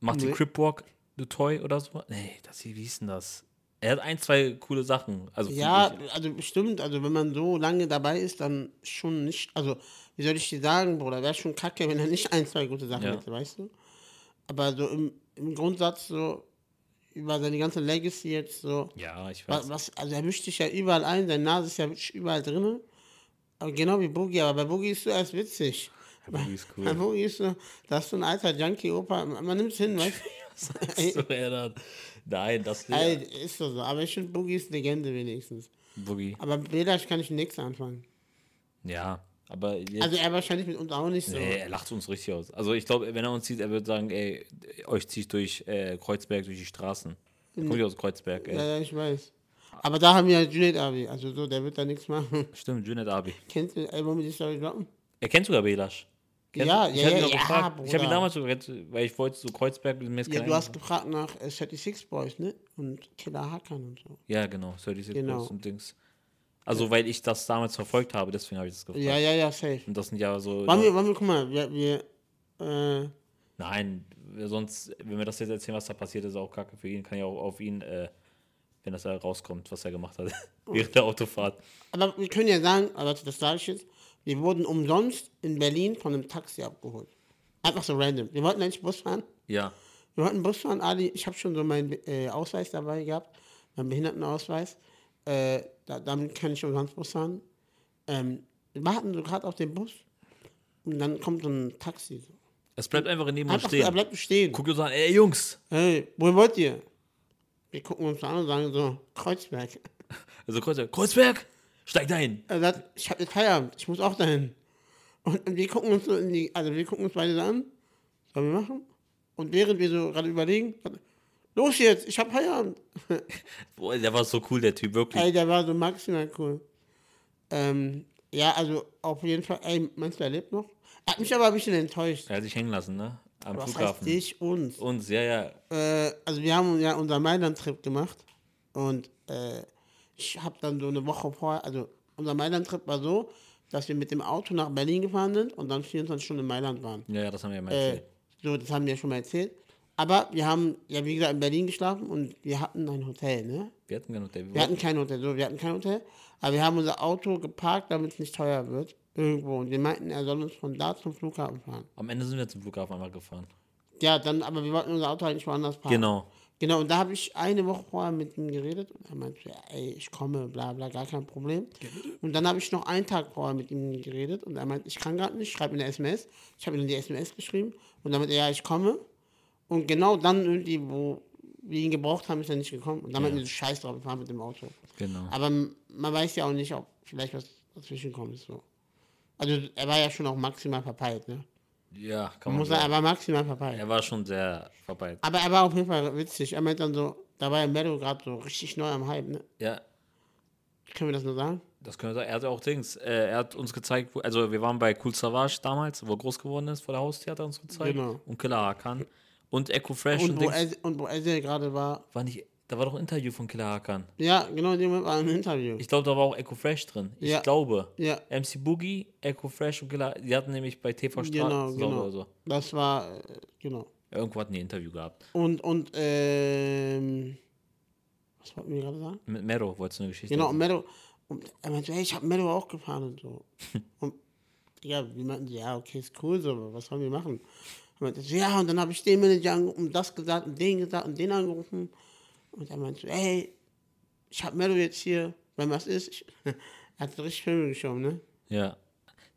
Macht die Nee. Crip Walk, The Toy oder so? Nee, das hier, wie hieß denn das? Er hat ein, zwei coole Sachen. Also ja, also bestimmt, also wenn man so lange dabei ist, dann schon nicht, also, wie soll ich dir sagen, Bruder, wäre schon kacke, wenn er nicht ein, zwei gute Sachen Ja. hätte, weißt du? Aber so im, im Grundsatz so über seine ganze Legacy jetzt so. Ja, ich weiß. was, also er mischt sich ja überall ein, seine Nase ist ja überall drin. Aber genau wie Boogie, aber bei Boogie ist so erst witzig. Ist cool. Boogie ist so, das ist so ein alter Junkie-Opa, man nimmt es hin, weißt du? (laughs) so. Nein, das nicht. Ey, ist so so. Aber ich finde, Boogie ist Legende wenigstens. Boogie. Aber mit Belash kann ich nichts anfangen. Ja, aber Also er wahrscheinlich mit uns auch nicht so. nee, er lacht uns richtig aus. Also ich glaube, wenn er uns sieht, er wird sagen, ey, euch ziehe ich durch äh, Kreuzberg, durch die Straßen. Er kommt ja aus Kreuzberg, ey. Ja, ja, ich weiß. Aber da haben wir ja Junaid Abi, also so, der wird da nichts machen. Stimmt, Junet Abi. Kennst du, ey, wollen wir die Story droppen? Er kennt sogar Belasch. Kennst Ja, du? ich ja, ja, ja. Ich habe ihn damals so weil ich wollte so Kreuzberg, mir ist Ja, du hast gefragt nach äh, 36 Boys, ne? Und Killer Hakan und so. Ja, genau, 36 Genau. Boys und Dings. Also, weil ich das damals verfolgt habe, deswegen habe ich das gefragt. Ja, ja, ja, safe. Und das sind ja so. Wollen wir, wollen wir, guck mal, wir, wir äh, Nein, sonst, wenn wir das jetzt erzählen, was da passiert ist, auch kacke für ihn, kann ja auch auf ihn, äh, wenn das da rauskommt, was er gemacht hat (laughs) während der Autofahrt. aber wir können ja sagen, aber das sage ich jetzt, wir wurden umsonst in Berlin von einem Taxi abgeholt. Einfach so random. Wir wollten eigentlich Bus fahren. Ja, Wir wollten Bus fahren, Ali, ich habe schon so meinen äh, Ausweis dabei gehabt, meinen Behindertenausweis. Äh, da, damit kann ich umsonst Bus fahren. Ähm, wir warten so gerade auf den Bus und dann kommt so ein Taxi. Es bleibt einfach neben uns Einfach so, er stehen. bleibt stehen. Guckt uns an, ey Jungs, Hey, wohin wollt ihr? Wir gucken uns an und sagen so, Kreuzberg. (laughs) also Kreuzberg, Kreuzberg, steigt ein. Er sagt, ich habe jetzt Feierabend, ich muss auch dahin. Und, wir gucken uns so in die, also wir gucken uns beide so an, was sollen wir machen? Und während wir so gerade überlegen, er, los jetzt, ich habe Feierabend. (laughs) Boah, der war so cool, der Typ, wirklich. Ey, der war so maximal cool. Ähm, ja, also auf jeden Fall, ey, meinst du, er lebt noch? Er hat mich aber ein bisschen enttäuscht. Er hat sich hängen lassen, ne? Am Was heißt Flughafen. dich, uns? Uns, ja, ja. Äh, also wir haben ja unseren Mailand-Trip gemacht und äh, ich habe dann so eine Woche vorher, also unser Mailand-Trip war so, dass wir mit dem Auto nach Berlin gefahren sind und dann 24 Stunden in Mailand waren. Ja, ja, das haben wir ja mal Äh, erzählt. so, das haben wir ja schon mal erzählt. Aber wir haben ja, wie gesagt, in Berlin geschlafen und wir hatten ein Hotel, ne? Wir hatten gar nicht, der Wir hatten kein Hotel, so, wir hatten kein Hotel, aber wir haben unser Auto geparkt, damit es nicht teuer wird, irgendwo. Und wir meinten, er soll uns von da zum Flughafen fahren. Am Ende sind wir zum Flughafen einmal gefahren. Ja, dann, aber wir wollten unser Auto eigentlich woanders parken. Genau. Genau, und da habe ich eine Woche vorher mit ihm geredet und er meinte, ja, ey, ich komme, bla bla, gar kein Problem. Und dann habe ich noch einen Tag vorher mit ihm geredet und er meinte, ich kann gerade nicht, schreib mir eine SMS. Ich habe ihm dann die SMS geschrieben und damit er, ja, ich komme. Und genau dann irgendwie, wo wir ihn gebraucht haben, ist er nicht gekommen. Und dann meinten wir, so, scheiß drauf, fahren mit dem Auto. Genau. Aber man weiß ja auch nicht, ob vielleicht was dazwischen kommt. So. Also er war ja schon auch maximal verpeilt, ne? Ja, kann Man muss sagen, er war maximal verpeilt. Er war schon sehr vorbei. Aber er war auf jeden Fall witzig. Er meinte dann so, da war ja Meadow gerade so richtig neu am Hype, ne? Ja, Können wir das nur sagen? das können wir sagen. Er hat auch Dings. Äh, er hat uns gezeigt, wo, also wir waren bei Cool Savage damals, wo er groß geworden ist, vor der Haustür hat er uns gezeigt. Genau. Und Killer Hakan. Und Echo Fresh und, Und wo, Dings. El, und wo Elsie gerade war. War nicht, da war doch ein Interview von Killer Hakan. Ja, genau, in dem Moment war ein Interview. Ich glaube, da war auch Echo Fresh drin. Ich Ja. glaube. ja, MC Boogie, Echo Fresh und Killer, die hatten nämlich bei TV Straße genau, genau. oder so. Das war, äh, genau. Irgendwo hatten die ein Interview gehabt. Und, und, ähm, was wollten wir gerade sagen? Mit Mero wolltest du eine Geschichte Genau, und? Meadow, und er meinte, hey, ich habe Meadow auch gefahren und so. (laughs) und, ja, wir meinten, ja, okay, ist cool so, aber was sollen wir machen? Er meinte, so, ja, und dann habe ich den Manager angerufen, das gesagt und den gesagt und den angerufen. Und er meinte, hey, ich habe Meadow jetzt hier, wenn was ist. Ich, (laughs) er hat richtig Filme geschoben, ne? Ja.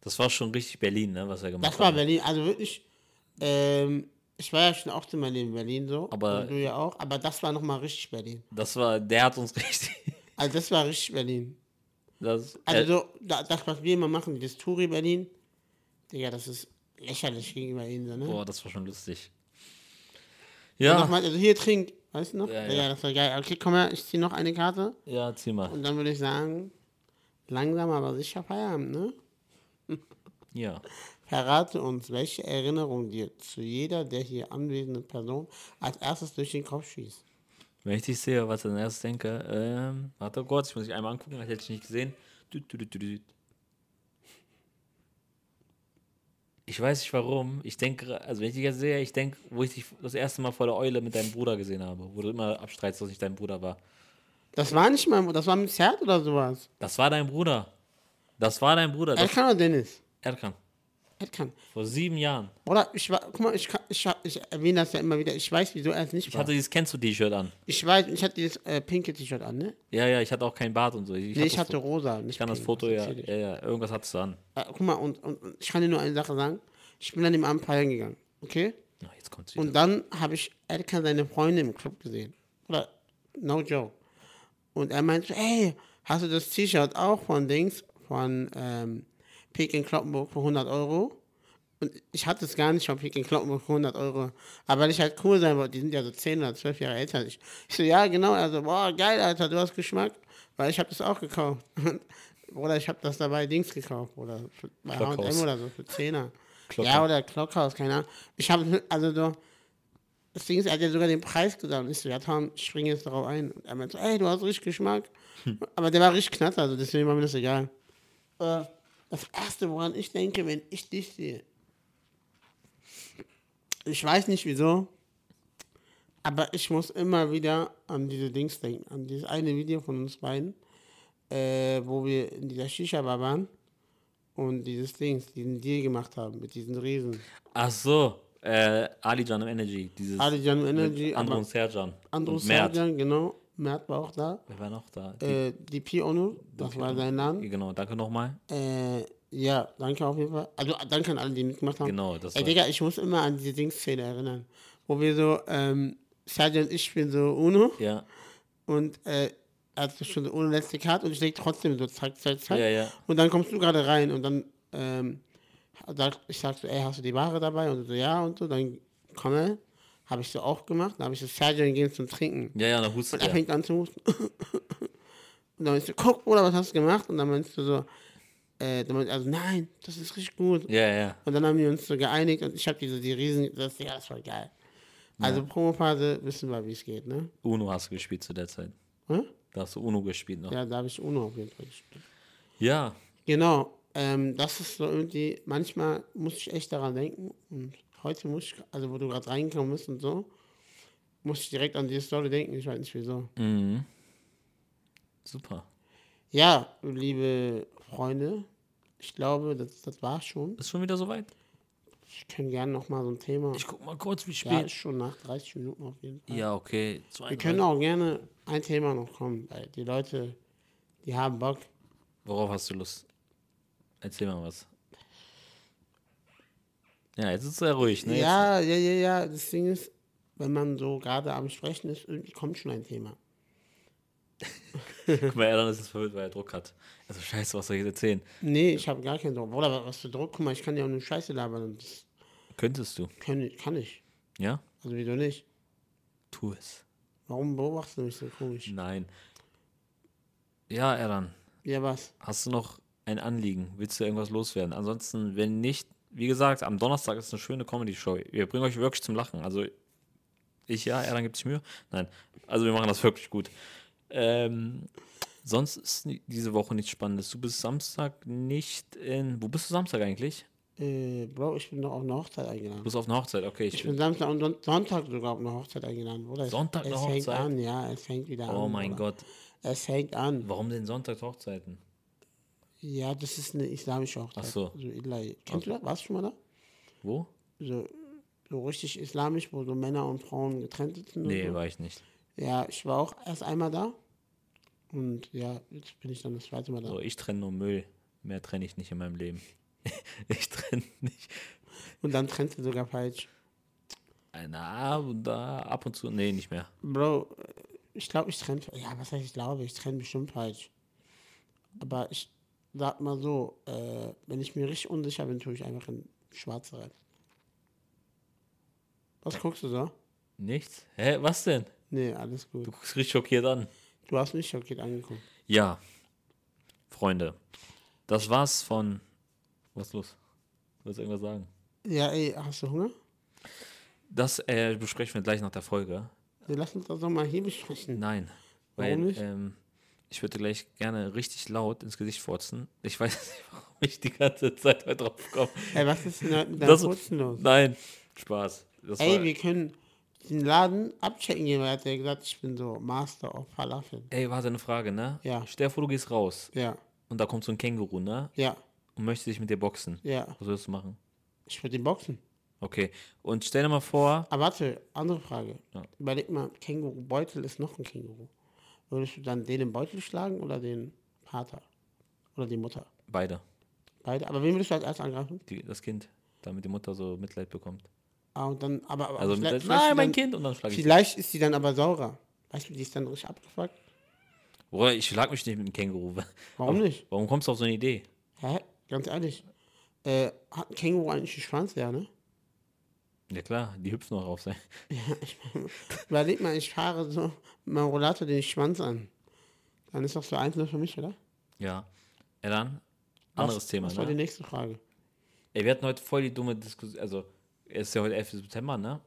Das war schon richtig Berlin, ne, was er gemacht Das war hat. Berlin, also wirklich, ähm, ich war ja schon auch Leben in Berlin so, Aber- du ja auch, aber das war nochmal richtig Berlin. Das war, der hat uns (laughs) richtig. Also das war richtig Berlin. Das, Also äh, so, da, das, was wir immer machen, das Touri Berlin, Digga, das ist lächerlich gegenüber ihnen, so, ne? boah, das war schon lustig. Ja, Nochmal, also hier trink, weißt du noch? Ja, Ja, ja. das war geil. Okay, komm her, ich zieh noch eine Karte ja, zieh mal. und dann würde ich sagen, langsam aber sicher Feierabend, ne? (laughs) Ja. Verrate uns, welche Erinnerung dir zu jeder der hier anwesenden Person als erstes durch den Kopf schießt. Wenn ich dich sehe, was ich dann erst denke, ähm, warte kurz, ich muss dich einmal angucken, das hätte ich nicht gesehen. Düt, düt, düt, Ich weiß nicht warum. Ich denke, also wenn ich dich jetzt sehe, ich denke, wo ich dich das erste Mal vor der Eule mit deinem Bruder gesehen habe, wo du immer abstreitst, dass ich dein Bruder war. Das war nicht mein, das war mit Zert oder sowas. Das war dein Bruder. Das war dein Bruder. Das Erkan oder Dennis? Erkan. Erkan. Vor sieben Jahren. Oder ich war, guck mal, ich, kann, ich, ich erwähne das ja immer wieder. Ich weiß, wieso er es nicht Ich war. hatte dieses Kennst du T-Shirt an. Ich weiß, ich hatte dieses äh, pinke T-Shirt an, ne? Ja, ja, ich hatte auch keinen Bart und so. Ich, Nee, ich das hatte rosa. Ich kann das pink, Foto, was ja, ich? ja, ja, irgendwas hattest du an. Äh, guck mal, und, und, und ich kann dir nur eine Sache sagen. Ich bin an dem Abend feiern gegangen, okay? Oh, jetzt kommt's wieder. Und dann habe ich Erkan seine Freundin im Club gesehen. Oder, no joke. Und er meinte, ey, hast du das T-Shirt auch von Dings, von ähm, Peking Kloppenburg für 100 Euro? Und ich hatte es gar nicht von Peking Kloppenburg für 100 Euro. Aber weil ich halt cool sein wollte, die sind ja so 10 oder 12 Jahre älter als ich. Ich so, ja, genau. Er so, boah, geil, Alter, du hast Geschmack. Weil ich habe das auch gekauft. (laughs) Oder ich habe das dabei Dings gekauft. Oder für, bei. H&M oder so für 10er. Klocker. Ja, oder Klockhaus, keine Ahnung. Ich habe, also so, das Ding ist, er hat ja sogar den Preis gesagt. Und ich so, ja, Tom, ich springe jetzt darauf ein. Und er meinte so, ey, du hast richtig Geschmack. Aber der war richtig knatter, also deswegen war mir das egal. Äh, das Erste, woran ich denke, wenn ich dich sehe, ich weiß nicht wieso, aber ich muss immer wieder an diese Dings denken, an dieses eine Video von uns beiden, äh, wo wir in dieser Shisha-Bar waren und dieses Dings, diesen Deal gemacht haben mit diesen Riesen. Ach so, äh, Ali Jan Energy. Dieses Alijan Energy, Andro aber und Serjan. Mert. Serjan, genau, Mert war auch da. Wer war noch da? Die, Äh, DP Ono, das war sein Name. genau, danke nochmal. Äh, ja, danke auf jeden Fall. Also danke an alle, die mitgemacht haben. Genau, das Ey, war- Digga, ich muss immer an diese Dingsszene erinnern, wo wir so, ähm, Sergio und ich spielen so Uno Ja, und äh, er hat schon so ohne letzte Karte und ich leg trotzdem so zack, zack, zack. Ja, ja. Und dann kommst du gerade rein und dann, ähm, ich sag so, ey, hast du die Ware dabei? Und so, ja und so, dann komme, habe ich so auch gemacht, dann habe ich so Sergio gegeben zum Trinken. ja, ja, dann hustet Und er fängt an zu husten. (laughs) und dann meinst du, guck, Bruder, was hast du gemacht? Und dann meinst du so, äh, dann meinst du, also nein, das ist richtig gut. Ja, ja. Und dann haben wir uns so geeinigt und ich habe diese, die Riesen, das, ja, das war geil. Also Promophase wissen wir, wie es geht, ne? Uno hast du gespielt zu der Zeit. Hm? Da hast du Uno gespielt noch. Ja, da habe ich Uno auf jeden Fall gespielt. Ja, Genau, ähm, das ist so irgendwie, manchmal muss ich echt daran denken und heute muss ich, also wo du gerade reingekommen bist und so, muss ich direkt an diese Story denken, ich weiß nicht wieso. mhm. super. Ja, liebe Freunde, ich glaube, das, das war schon. Ist schon wieder soweit? Ich kann gerne noch mal so ein Thema. Ich guck mal kurz, wie ja, spät. ist schon nach 30 Minuten auf jeden Fall. Ja, okay. Wir können 32. auch gerne ein Thema noch kommen, weil die Leute, die haben Bock. Worauf hast du Lust? Erzähl mal was. Ja, jetzt ist es sehr ruhig, ne? Ja, ja, ja, ja. Das Ding ist, wenn man so gerade am Sprechen ist, irgendwie kommt schon ein Thema. (laughs) Guck mal, Erdan ist jetzt verwirrt, weil er Druck hat. Also, scheiße, was soll ich jetzt erzählen? Nee, ich habe gar keinen Druck. Oder was für Druck? Guck mal, ich kann ja auch eine Scheiße labern. Das Könntest du? kann ich. Kann ich. Ja? Also wieso nicht? Tu es. Warum beobachtest du mich so komisch? Nein. Ja, Erdan, Ja, was? hast du noch ein Anliegen? Willst du irgendwas loswerden? Ansonsten, wenn nicht, wie gesagt, am Donnerstag ist eine schöne Comedy-Show. Wir bringen euch wirklich zum Lachen. Also, ich ja, Erdan gibt sich Mühe. Nein, also wir machen das wirklich gut. Ähm, sonst ist diese Woche nichts Spannendes. Du bist Samstag nicht in. Wo bist du Samstag eigentlich? Äh, Bro, ich bin doch auf eine Hochzeit Du eingeladen. bist auf einer Hochzeit, okay. Ich Ich bin Samstag und Son- Sonntag sogar auf eine Hochzeit eingeladen, oder? Es- Sonntag es eine fängt Hochzeit? an, ja, es fängt wieder an. oh mein. Gott. Es fängt an. Warum denn Sonntag Hochzeiten? Ja, das ist eine islamische Hochzeit. Ach so. so Ilai. Kennst du das? Warst du schon mal da? Wo? So, so richtig islamisch, wo so Männer und Frauen getrennt sitzen. und Nee, so. war ich nicht. Ja, ich war auch erst einmal da. Und ja, jetzt bin ich dann das zweite Mal da. So, ich trenne nur Müll. Mehr trenne ich nicht in meinem Leben. (laughs) ich trenne nicht. Und dann trennst du sogar falsch. Na, da ab und zu. Nee, nicht mehr. Bro, ich glaube, ich trenne. Ja, was heißt ich glaube? Ich trenne bestimmt falsch. Aber ich sag mal so, äh, wenn ich mir richtig unsicher bin, tue ich einfach in Schwarze rein. Was guckst du so? Nichts? Hä, was denn? Nee, alles gut. Du guckst richtig schockiert an. Du hast mich schockiert angeguckt. Ja. Freunde. Das war's von. Was ist los? Willst du irgendwas sagen? Ja, ey, hast du Hunger? Das äh, besprechen wir gleich nach der Folge. Ja, lass uns das doch mal hier besprechen. Nein. Warum weil, nicht? Ähm, ich würde gleich gerne richtig laut ins Gesicht furzen. Ich weiß (laughs) nicht, warum ich die ganze Zeit heute drauf komme. Ey, was ist denn heute mit deinem Furzen los? Nein, Spaß. Das Ey, war, wir können den Laden abchecken gehen, weil er hat ja gesagt, ich bin so Master of Falafel. ey, warte, eine Frage, ne? Ja. Stell dir vor, du gehst raus Ja, und da kommt so ein Känguru, ne? ja, Und möchte sich mit dir boxen. ja. Was würdest du machen? Ich würde ihn boxen. Okay. Und stell dir mal vor, Aber warte, andere Frage. Ja. Überleg mal, Känguru-Beutel ist noch ein Känguru. Würdest du dann den im Beutel schlagen oder den Vater? Oder die Mutter? beide, Beide. Aber wen würdest du als erstes angreifen? die, das Kind, damit die Mutter so Mitleid bekommt. Ah, und dann, aber, aber Also vielleicht, nein, mein dann, Kind und dann schlage ich vielleicht ist sie dann aber saurer. Weißt du, die ist dann richtig abgefuckt. Boah, ich schlag mich nicht mit dem Känguru. Warum Aber nicht? Warum kommst du auf so eine Idee? Hä? Ganz ehrlich. Äh, hat ein Känguru eigentlich einen Schwanz, ja, ne? Ja klar, die hüpfen noch auf sein. (laughs) Überleg mal, ich fahre so mit meinem Rollator den Schwanz an. Dann ist doch so eins für mich, oder? Ja. Ja dann, anderes was, Thema, Was war die ne? nächste Frage? Ey, wir hatten heute voll die dumme Diskussion, also, es ist ja heute 11. September, ne?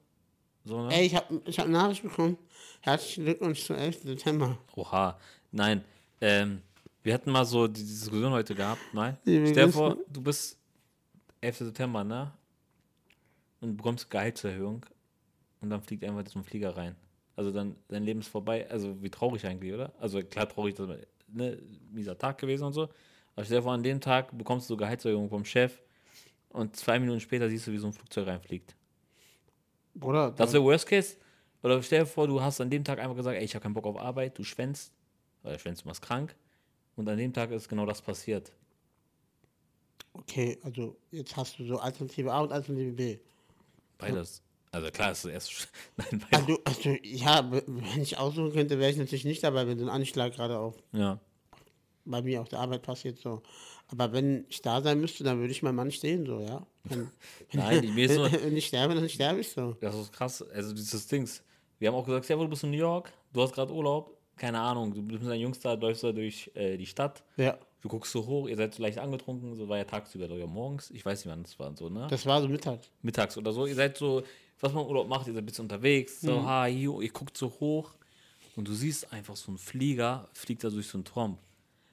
So, ne? Ey, ich habe ich hab eine Nachricht bekommen. Herzlichen Glückwunsch zum 11. September. Oha, nein. Ähm, wir hatten mal so die Diskussion heute gehabt, mal. Stell dir vor, du bist 11. September, ne? Und bekommst Gehaltserhöhung und dann fliegt einfach so ein Flieger rein. Also dann, dein Leben ist vorbei. Also wie traurig eigentlich, oder? Also klar traurig, das ist ne, mieser Tag gewesen und so. Aber stell dir vor, an dem Tag bekommst du Gehaltserhöhung vom Chef und zwei Minuten später siehst du, wie so ein Flugzeug reinfliegt. Bruder, Das wäre Worst Case. Oder stell dir vor, du hast an dem Tag einfach gesagt, ey, ich habe keinen Bock auf Arbeit, du schwänzt, oder schwänzt, du machst krank. Und an dem Tag ist genau das passiert. okay, also jetzt hast du so Alternative A und Alternative B. Beides. Also klar, ist erst. sch- (laughs) Nein, beides. Also, also ja, wenn ich aussuchen könnte, wäre ich natürlich nicht dabei, wenn so ein Anschlag gerade auf Ja. bei mir auf der Arbeit passiert so. Aber wenn ich da sein müsste, dann würde ich meinen Mann stehen, so, ja. Wenn, (laughs) Nein, ich- ist nur, (laughs) wenn ich sterbe, dann sterbe ich so. das ist krass. Also dieses Dings. Wir haben auch gesagt, ja, du bist in New York, du hast gerade Urlaub, keine Ahnung, du bist mit deinen Jungs da, läufst da durch äh, die Stadt, Ja, du guckst so hoch, ihr seid so leicht angetrunken, so war ja tagsüber oder morgens, ich weiß nicht wann das war und so, ne? das war so Mittag. mittags oder so. Ihr seid so, was man Urlaub macht, ihr seid ein bisschen unterwegs, so, Mhm. ha, hier, ihr guckt so hoch und du siehst einfach so ein Flieger, fliegt da durch so einen Turm.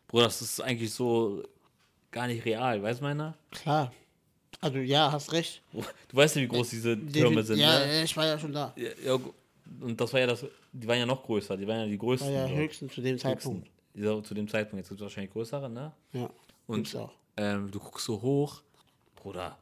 Bruder, das ist eigentlich so gar nicht real, weißt du, meiner? Klar. Also ja, hast recht. Du weißt ja, wie groß diese Türme sind, ja, ne? ja, ich war ja schon da. Ja, ja, und das war ja das, die waren ja noch größer, die waren ja die größten. War ja so. höchstens zu dem Zeitpunkt. Höchsten. Ja, zu dem Zeitpunkt, jetzt gibt es wahrscheinlich größere, ne? Ja. Und ähm, du guckst so hoch, Bruder,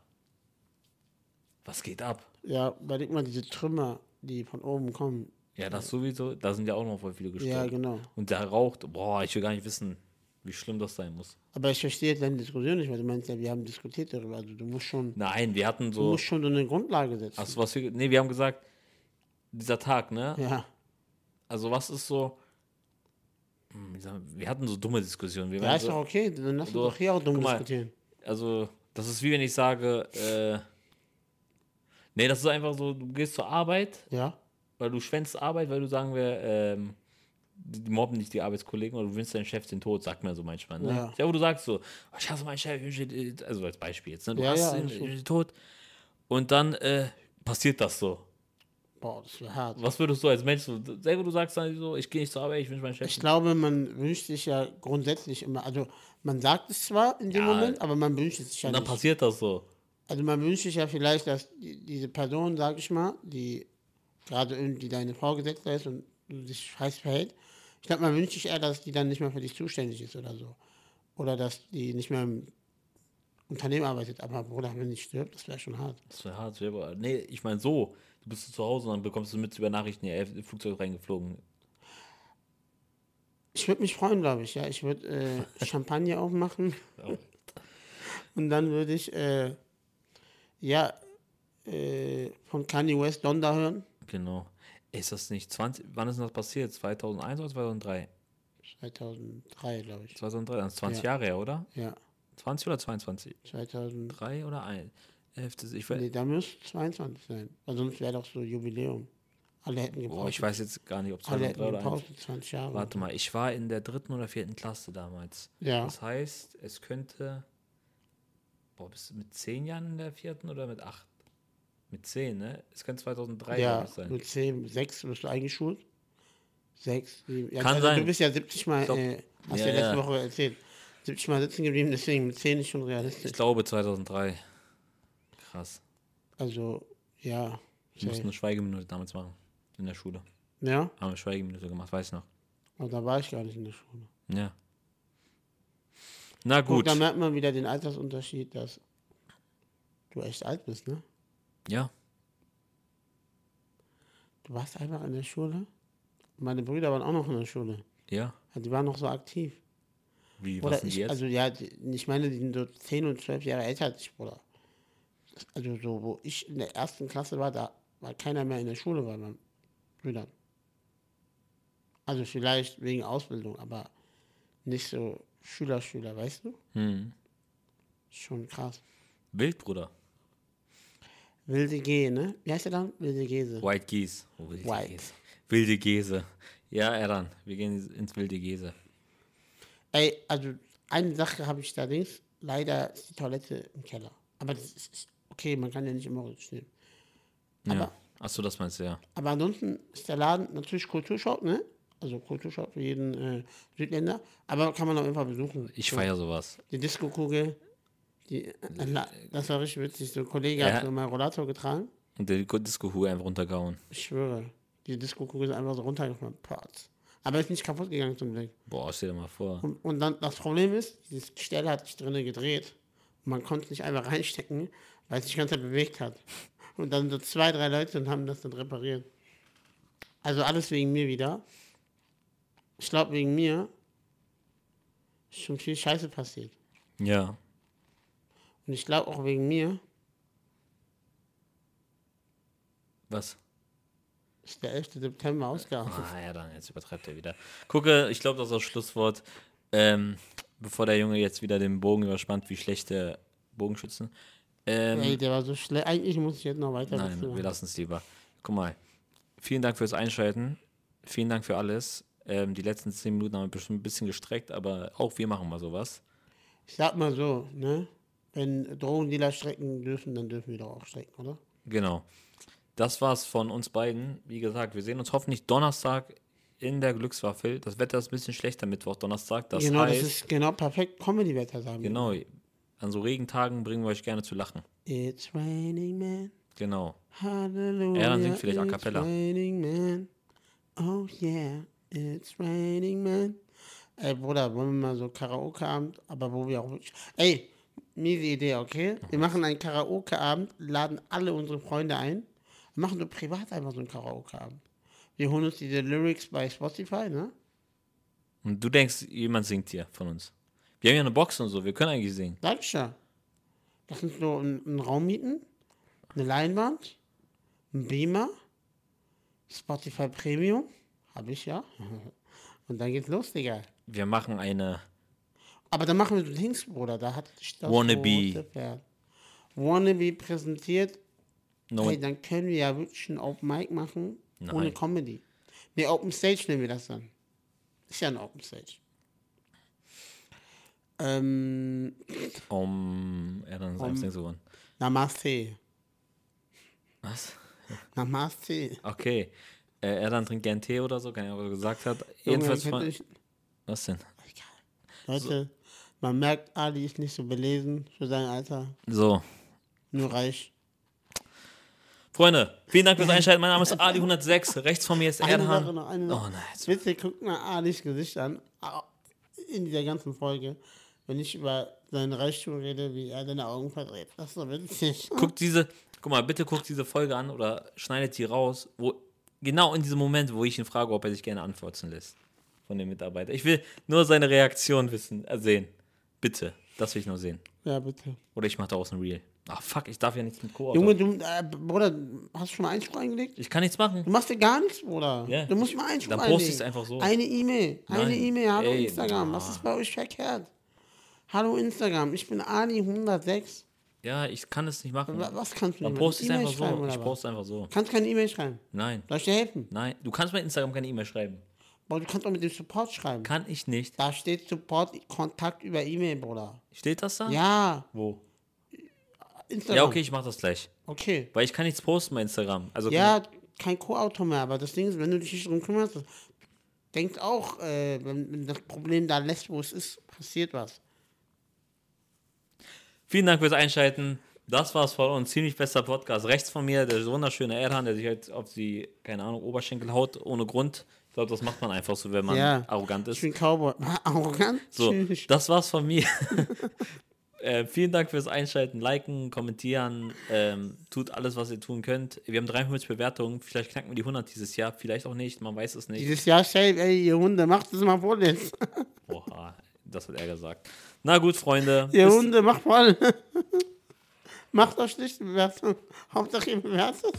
was geht ab? Ja, überleg mal diese Trümmer, die von oben kommen. Ja, das sowieso, da sind ja auch noch voll viele gestorben. Ja, genau. Und der raucht, boah, ich will gar nicht wissen, wie schlimm das sein muss. Aber ich verstehe deine Diskussion nicht, weil du meinst ja, wir haben diskutiert darüber. Also du musst schon, Nein, wir hatten du so, musst schon so eine Grundlage setzen. du was wir, nee, wir haben gesagt, dieser Tag, ne? Ja. Also was ist so, wir wir hatten so dumme Diskussionen. Wir Ja, ist so, doch okay. Dann lass uns doch hier auch dumm mal. diskutieren. also das ist wie wenn ich sage, äh, nee, das ist einfach so, du gehst zur Arbeit, Ja. weil du schwänzt Arbeit, weil du sagen wir, ähm, die, mobben nicht die Arbeitskollegen oder du willst deinen Chef den Tod, sagt man so manchmal. Ne? Ja. Ja, wo du sagst so, oh, ich hasse meinen Chef, also als Beispiel jetzt, ne? du Ja, hast ja, wünsche dir Tod. Und dann äh, passiert das so. Boah, das wäre hart. Was würdest du als Mensch so, selber du sagst dann so, ich gehe nicht zur Arbeit, ich wünsche meinen Chef. Ich glaube, man wünscht sich ja grundsätzlich immer, also man sagt es zwar in dem Ja. Moment, aber man wünscht es sich ja und dann nicht. passiert das so. Also man wünscht sich ja vielleicht, dass die, diese Person, sag ich mal, die gerade irgendwie deine Vorgesetzte ist und sich scheiß verhält, ich glaube, man wünscht sich eher, dass die dann nicht mehr für dich zuständig ist oder so. Oder dass die nicht mehr im Unternehmen arbeitet. Aber Bruder, wenn die stirbt, das wäre schon hart. Das wäre hart. aber- Nee, ich meine so, du bist zu Hause und dann bekommst du mit über Nachrichten, ja, Flugzeug reingeflogen. Ich würde mich freuen, glaube ich, ja. Ich würde äh, (laughs) Champagner aufmachen und dann würde ich, äh, ja, äh, von Kanye West Donda hören. Genau. Ist das nicht 20, wann ist denn das passiert? 2001 oder 2003? 2003, glaube ich. 2003, das ist 20 Ja. Jahre her, oder? Ja, 20 oder 22? 2003. 3 oder 1? 11. Ich, weiß- Nee, da müsste 22 sein. Weil sonst wäre doch so Jubiläum. Alle hätten gebraucht. boah, ich weiß jetzt gar nicht, ob Alle hätten 2003 oder 1. gebraucht, 20 Jahre. Warte mal, ich war in der dritten oder vierten Klasse damals. Ja. Das heißt, es könnte. Boah, bist du mit 10 Jahren in der vierten oder mit 8? Mit 10, ne? Es könnte 2003 ja, sein. mit 10, 6 wirst du eingeschult. 6, 7. Ja, Kann also sein. Du bist ja 70 Mal, äh, hast Ja, ja, letzte. Woche erzählt. 70 Mal sitzen geblieben, deswegen mit 10 ist schon realistisch. Ich glaube 2003. Krass. Also, ja. Ich musste eine Schweigeminute damals machen. In der Schule. Ja, Haben wir eine Schweigeminute gemacht, weiß ich noch. aber da war ich gar nicht in der Schule. Ja. Na Gut. gut. da merkt man wieder den Altersunterschied, dass du echt alt bist, ne? Ja. Du warst einfach in der Schule. Meine Brüder waren auch noch in der Schule. Ja. Die waren noch so aktiv. Wie, was Oder sind die ich, jetzt? also ja, die, ich meine, die sind so 10 und 12 Jahre älter als ich, Bruder. Also so, wo ich in der ersten Klasse war, da war keiner mehr in der Schule bei meinen Brüdern. Also vielleicht wegen Ausbildung, aber nicht so Schüler, Schüler, weißt du? hm. Schon krass. Wild, Bruder. Wilde G, ne? Wie heißt der dann? Wilde Gese. White Geese. Oh, wilde White. Gese. Wilde Gese. Ja, Erdan. Wir gehen ins wilde Gese. Ey, also eine Sache habe ich da links. Leider ist die Toilette im Keller. Aber das ist okay, man kann ja nicht immer Rücksicht nehmen. Ja. Aber- Achso, das meinst du ja. Aber ansonsten ist der Laden natürlich Kulturschock, ne? Also Kulturschock für jeden äh, Südländer. Aber kann man auf jeden Fall besuchen. Ich so, feiere sowas. Die Disco-Kugel. Die, äh, das war richtig witzig. So ein Kollege Ja. hat so meinen Rollator getragen. Und der Disco-Hu einfach runtergehauen. Ich schwöre. Die Disco-Kugel ist einfach so runtergefallen. Patz. Aber ist nicht kaputt gegangen zum Glück. Boah, stell dir mal vor. Und, und dann das Problem ist, diese Stelle hat sich drinnen gedreht. Man konnte nicht einfach reinstecken, weil es sich die ganze Zeit bewegt hat. Und dann so zwei, drei Leute und haben das dann repariert. Also alles wegen mir wieder. Ich glaube, wegen mir ist schon viel Scheiße passiert. Ja. Und ich glaube auch wegen mir Was? ist der 11. September ausgegangen. Ah, ja, dann jetzt übertreibt er wieder. Gucke, ich glaube, das ist das Schlusswort. Ähm, bevor der Junge jetzt wieder den Bogen überspannt, wie schlechte Bogenschützen. Ähm, Ey, der war so schlecht. Eigentlich muss ich jetzt noch weiter Nein, wir lassen es lieber. Guck mal. Vielen Dank fürs Einschalten. Vielen Dank für alles. Ähm, die letzten zehn Minuten haben wir bestimmt ein bisschen gestreckt, aber auch wir machen mal sowas. Ich sag mal so, ne? Wenn Drogendealer strecken dürfen, dann dürfen wir doch auch strecken, oder? Genau. Das war's von uns beiden. Wie gesagt, wir sehen uns hoffentlich Donnerstag in der Glückswaffel. Das Wetter ist ein bisschen schlechter Mittwoch, Donnerstag. Das genau, heißt, das ist genau perfekt Comedy-Wetter, sagen wir. genau, an so Regentagen bringen wir euch gerne zu lachen. It's raining man, Genau. hallelujah. Ja, dann singt vielleicht a it's cappella. raining man, oh yeah, it's raining man. Ey, Bruder, wollen wir mal so Karaoke-Abend, aber wo wir auch wirklich... Ey, miese Idee, okay? Wir machen einen Karaoke-Abend, laden alle unsere Freunde ein, machen so privat einfach so einen Karaoke-Abend. Wir holen uns diese Lyrics bei Spotify, ne? Und du denkst, jemand singt hier von uns. Wir haben ja eine Box und so, wir können eigentlich singen. Sag ich ja. Lass uns so einen, einen Raum mieten, eine Leinwand, ein Beamer, Spotify Premium, habe ich ja. (laughs) Und dann geht's los, Digga. Wir machen eine Aber dann machen wir so Dings, Bruder, da hat das Wannabe. Wannabe präsentiert, No, hey, dann können wir ja wirklich ein Open Mic machen, ohne Nein. Comedy. Ne, Open Stage nennen wir das dann. Ist ja ein Open Stage. Ähm, um, ja, dann sagst du so. Namaste. Was? Namaste. Okay. Äh, er dann trinkt gern Tee oder so, keine Ahnung, was er gesagt hat. Junge, Jedenfalls kennt von, euch- Was denn? Leute, man merkt, Ali ist nicht so belesen für sein Alter, So. nur reich. Freunde, vielen Dank fürs Einschalten. Mein Name ist Ali106. Rechts von mir ist Sache Erhan. noch, eine Oh nein. Witzig, guckt mal Alis Gesicht an, au, in dieser ganzen Folge, wenn ich über seinen Reichtum rede, wie er seine Augen verdreht. Das ist so witzig. (laughs) Guckt diese, guck mal, bitte guckt diese Folge an oder schneidet die raus, wo genau in diesem Moment, wo ich ihn frage, ob er sich gerne antworten lässt von dem Mitarbeiter. Ich will nur seine Reaktion wissen, äh, sehen. Bitte. Das will ich nur sehen. Ja, bitte. Oder ich mache daraus ein Reel. Ach fuck, ich darf ja nichts mit co Junge, du, äh, Bruder, hast du schon mal Einspruch eingelegt? Ich kann nichts machen. Du machst dir gar nichts, Bruder. Ja. Du musst mal Einspruch Dann einlegen. poste ich's einfach so. Eine E-Mail. Eine. E-Mail. Hallo Instagram. Was ist bei euch verkehrt? Hallo Instagram. Ich bin Ali106. Ja, ich kann es nicht machen. Wa- Was kannst du Dann nicht poste ich machen? einfach so. Ich poste einfach so. Kannst keine E-Mail schreiben. Nein, Soll ich dir helfen? nein. Du kannst bei Instagram keine E-Mail schreiben. Aber du kannst auch mit dem Support schreiben. Kann ich nicht. Da steht Support, Kontakt über E-Mail, Bruder. Steht das da? Ja, Wo? Instagram. Ja, okay, ich mach das gleich. Okay. Weil ich kann nichts posten bei Instagram. Also Ja, kein Co-Autor mehr, aber das Ding ist, wenn du dich nicht darum kümmerst, denkt auch, äh, wenn, wenn das Problem da lässt, wo es ist, passiert was. Vielen Dank fürs Einschalten. Das war's von uns. Ziemlich bester Podcast. Rechts von mir der wunderschöne Erhan, der sich halt auf die, keine Ahnung, Oberschenkel haut, ohne Grund. Ich glaube, das macht man einfach so, wenn man Ja. arrogant Ich ist. bin Cowboy. (laughs) Arrogant? So, das war's von mir. (laughs) Äh, vielen Dank fürs Einschalten, liken, kommentieren. Ähm, tut alles, was ihr tun könnt. Wir haben 53 Bewertungen. Vielleicht knacken wir die 100 dieses Jahr. Vielleicht auch nicht. Man weiß es nicht. Dieses Jahr, ey, ihr Hunde, macht es mal jetzt. (laughs) Oha, das hat er gesagt. Na gut, Freunde. Ihr Hunde, macht voll. (laughs) macht euch nicht Bewertung. Hauptsache ihr bewertet.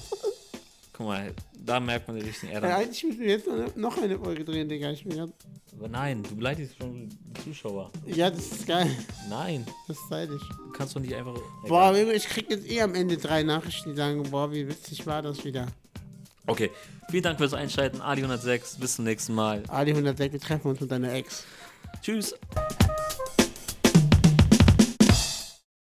Guck mal, da merkt man den richtigen Ärger. eigentlich müssen wir jetzt noch eine- Folge drehen, Digga. Ich bin Aber nein, du beleidigst schon die Zuschauer. ja, das ist geil. Nein, Das ist zeitig. du kannst doch nicht einfach. Boah, Egal. Junge, ich krieg jetzt eh am Ende drei Nachrichten, die sagen, boah, wie witzig war das wieder. Okay, vielen Dank fürs Einschalten. Ali 106, bis zum nächsten Mal. Ali 106, wir treffen uns mit deiner Ex. Tschüss.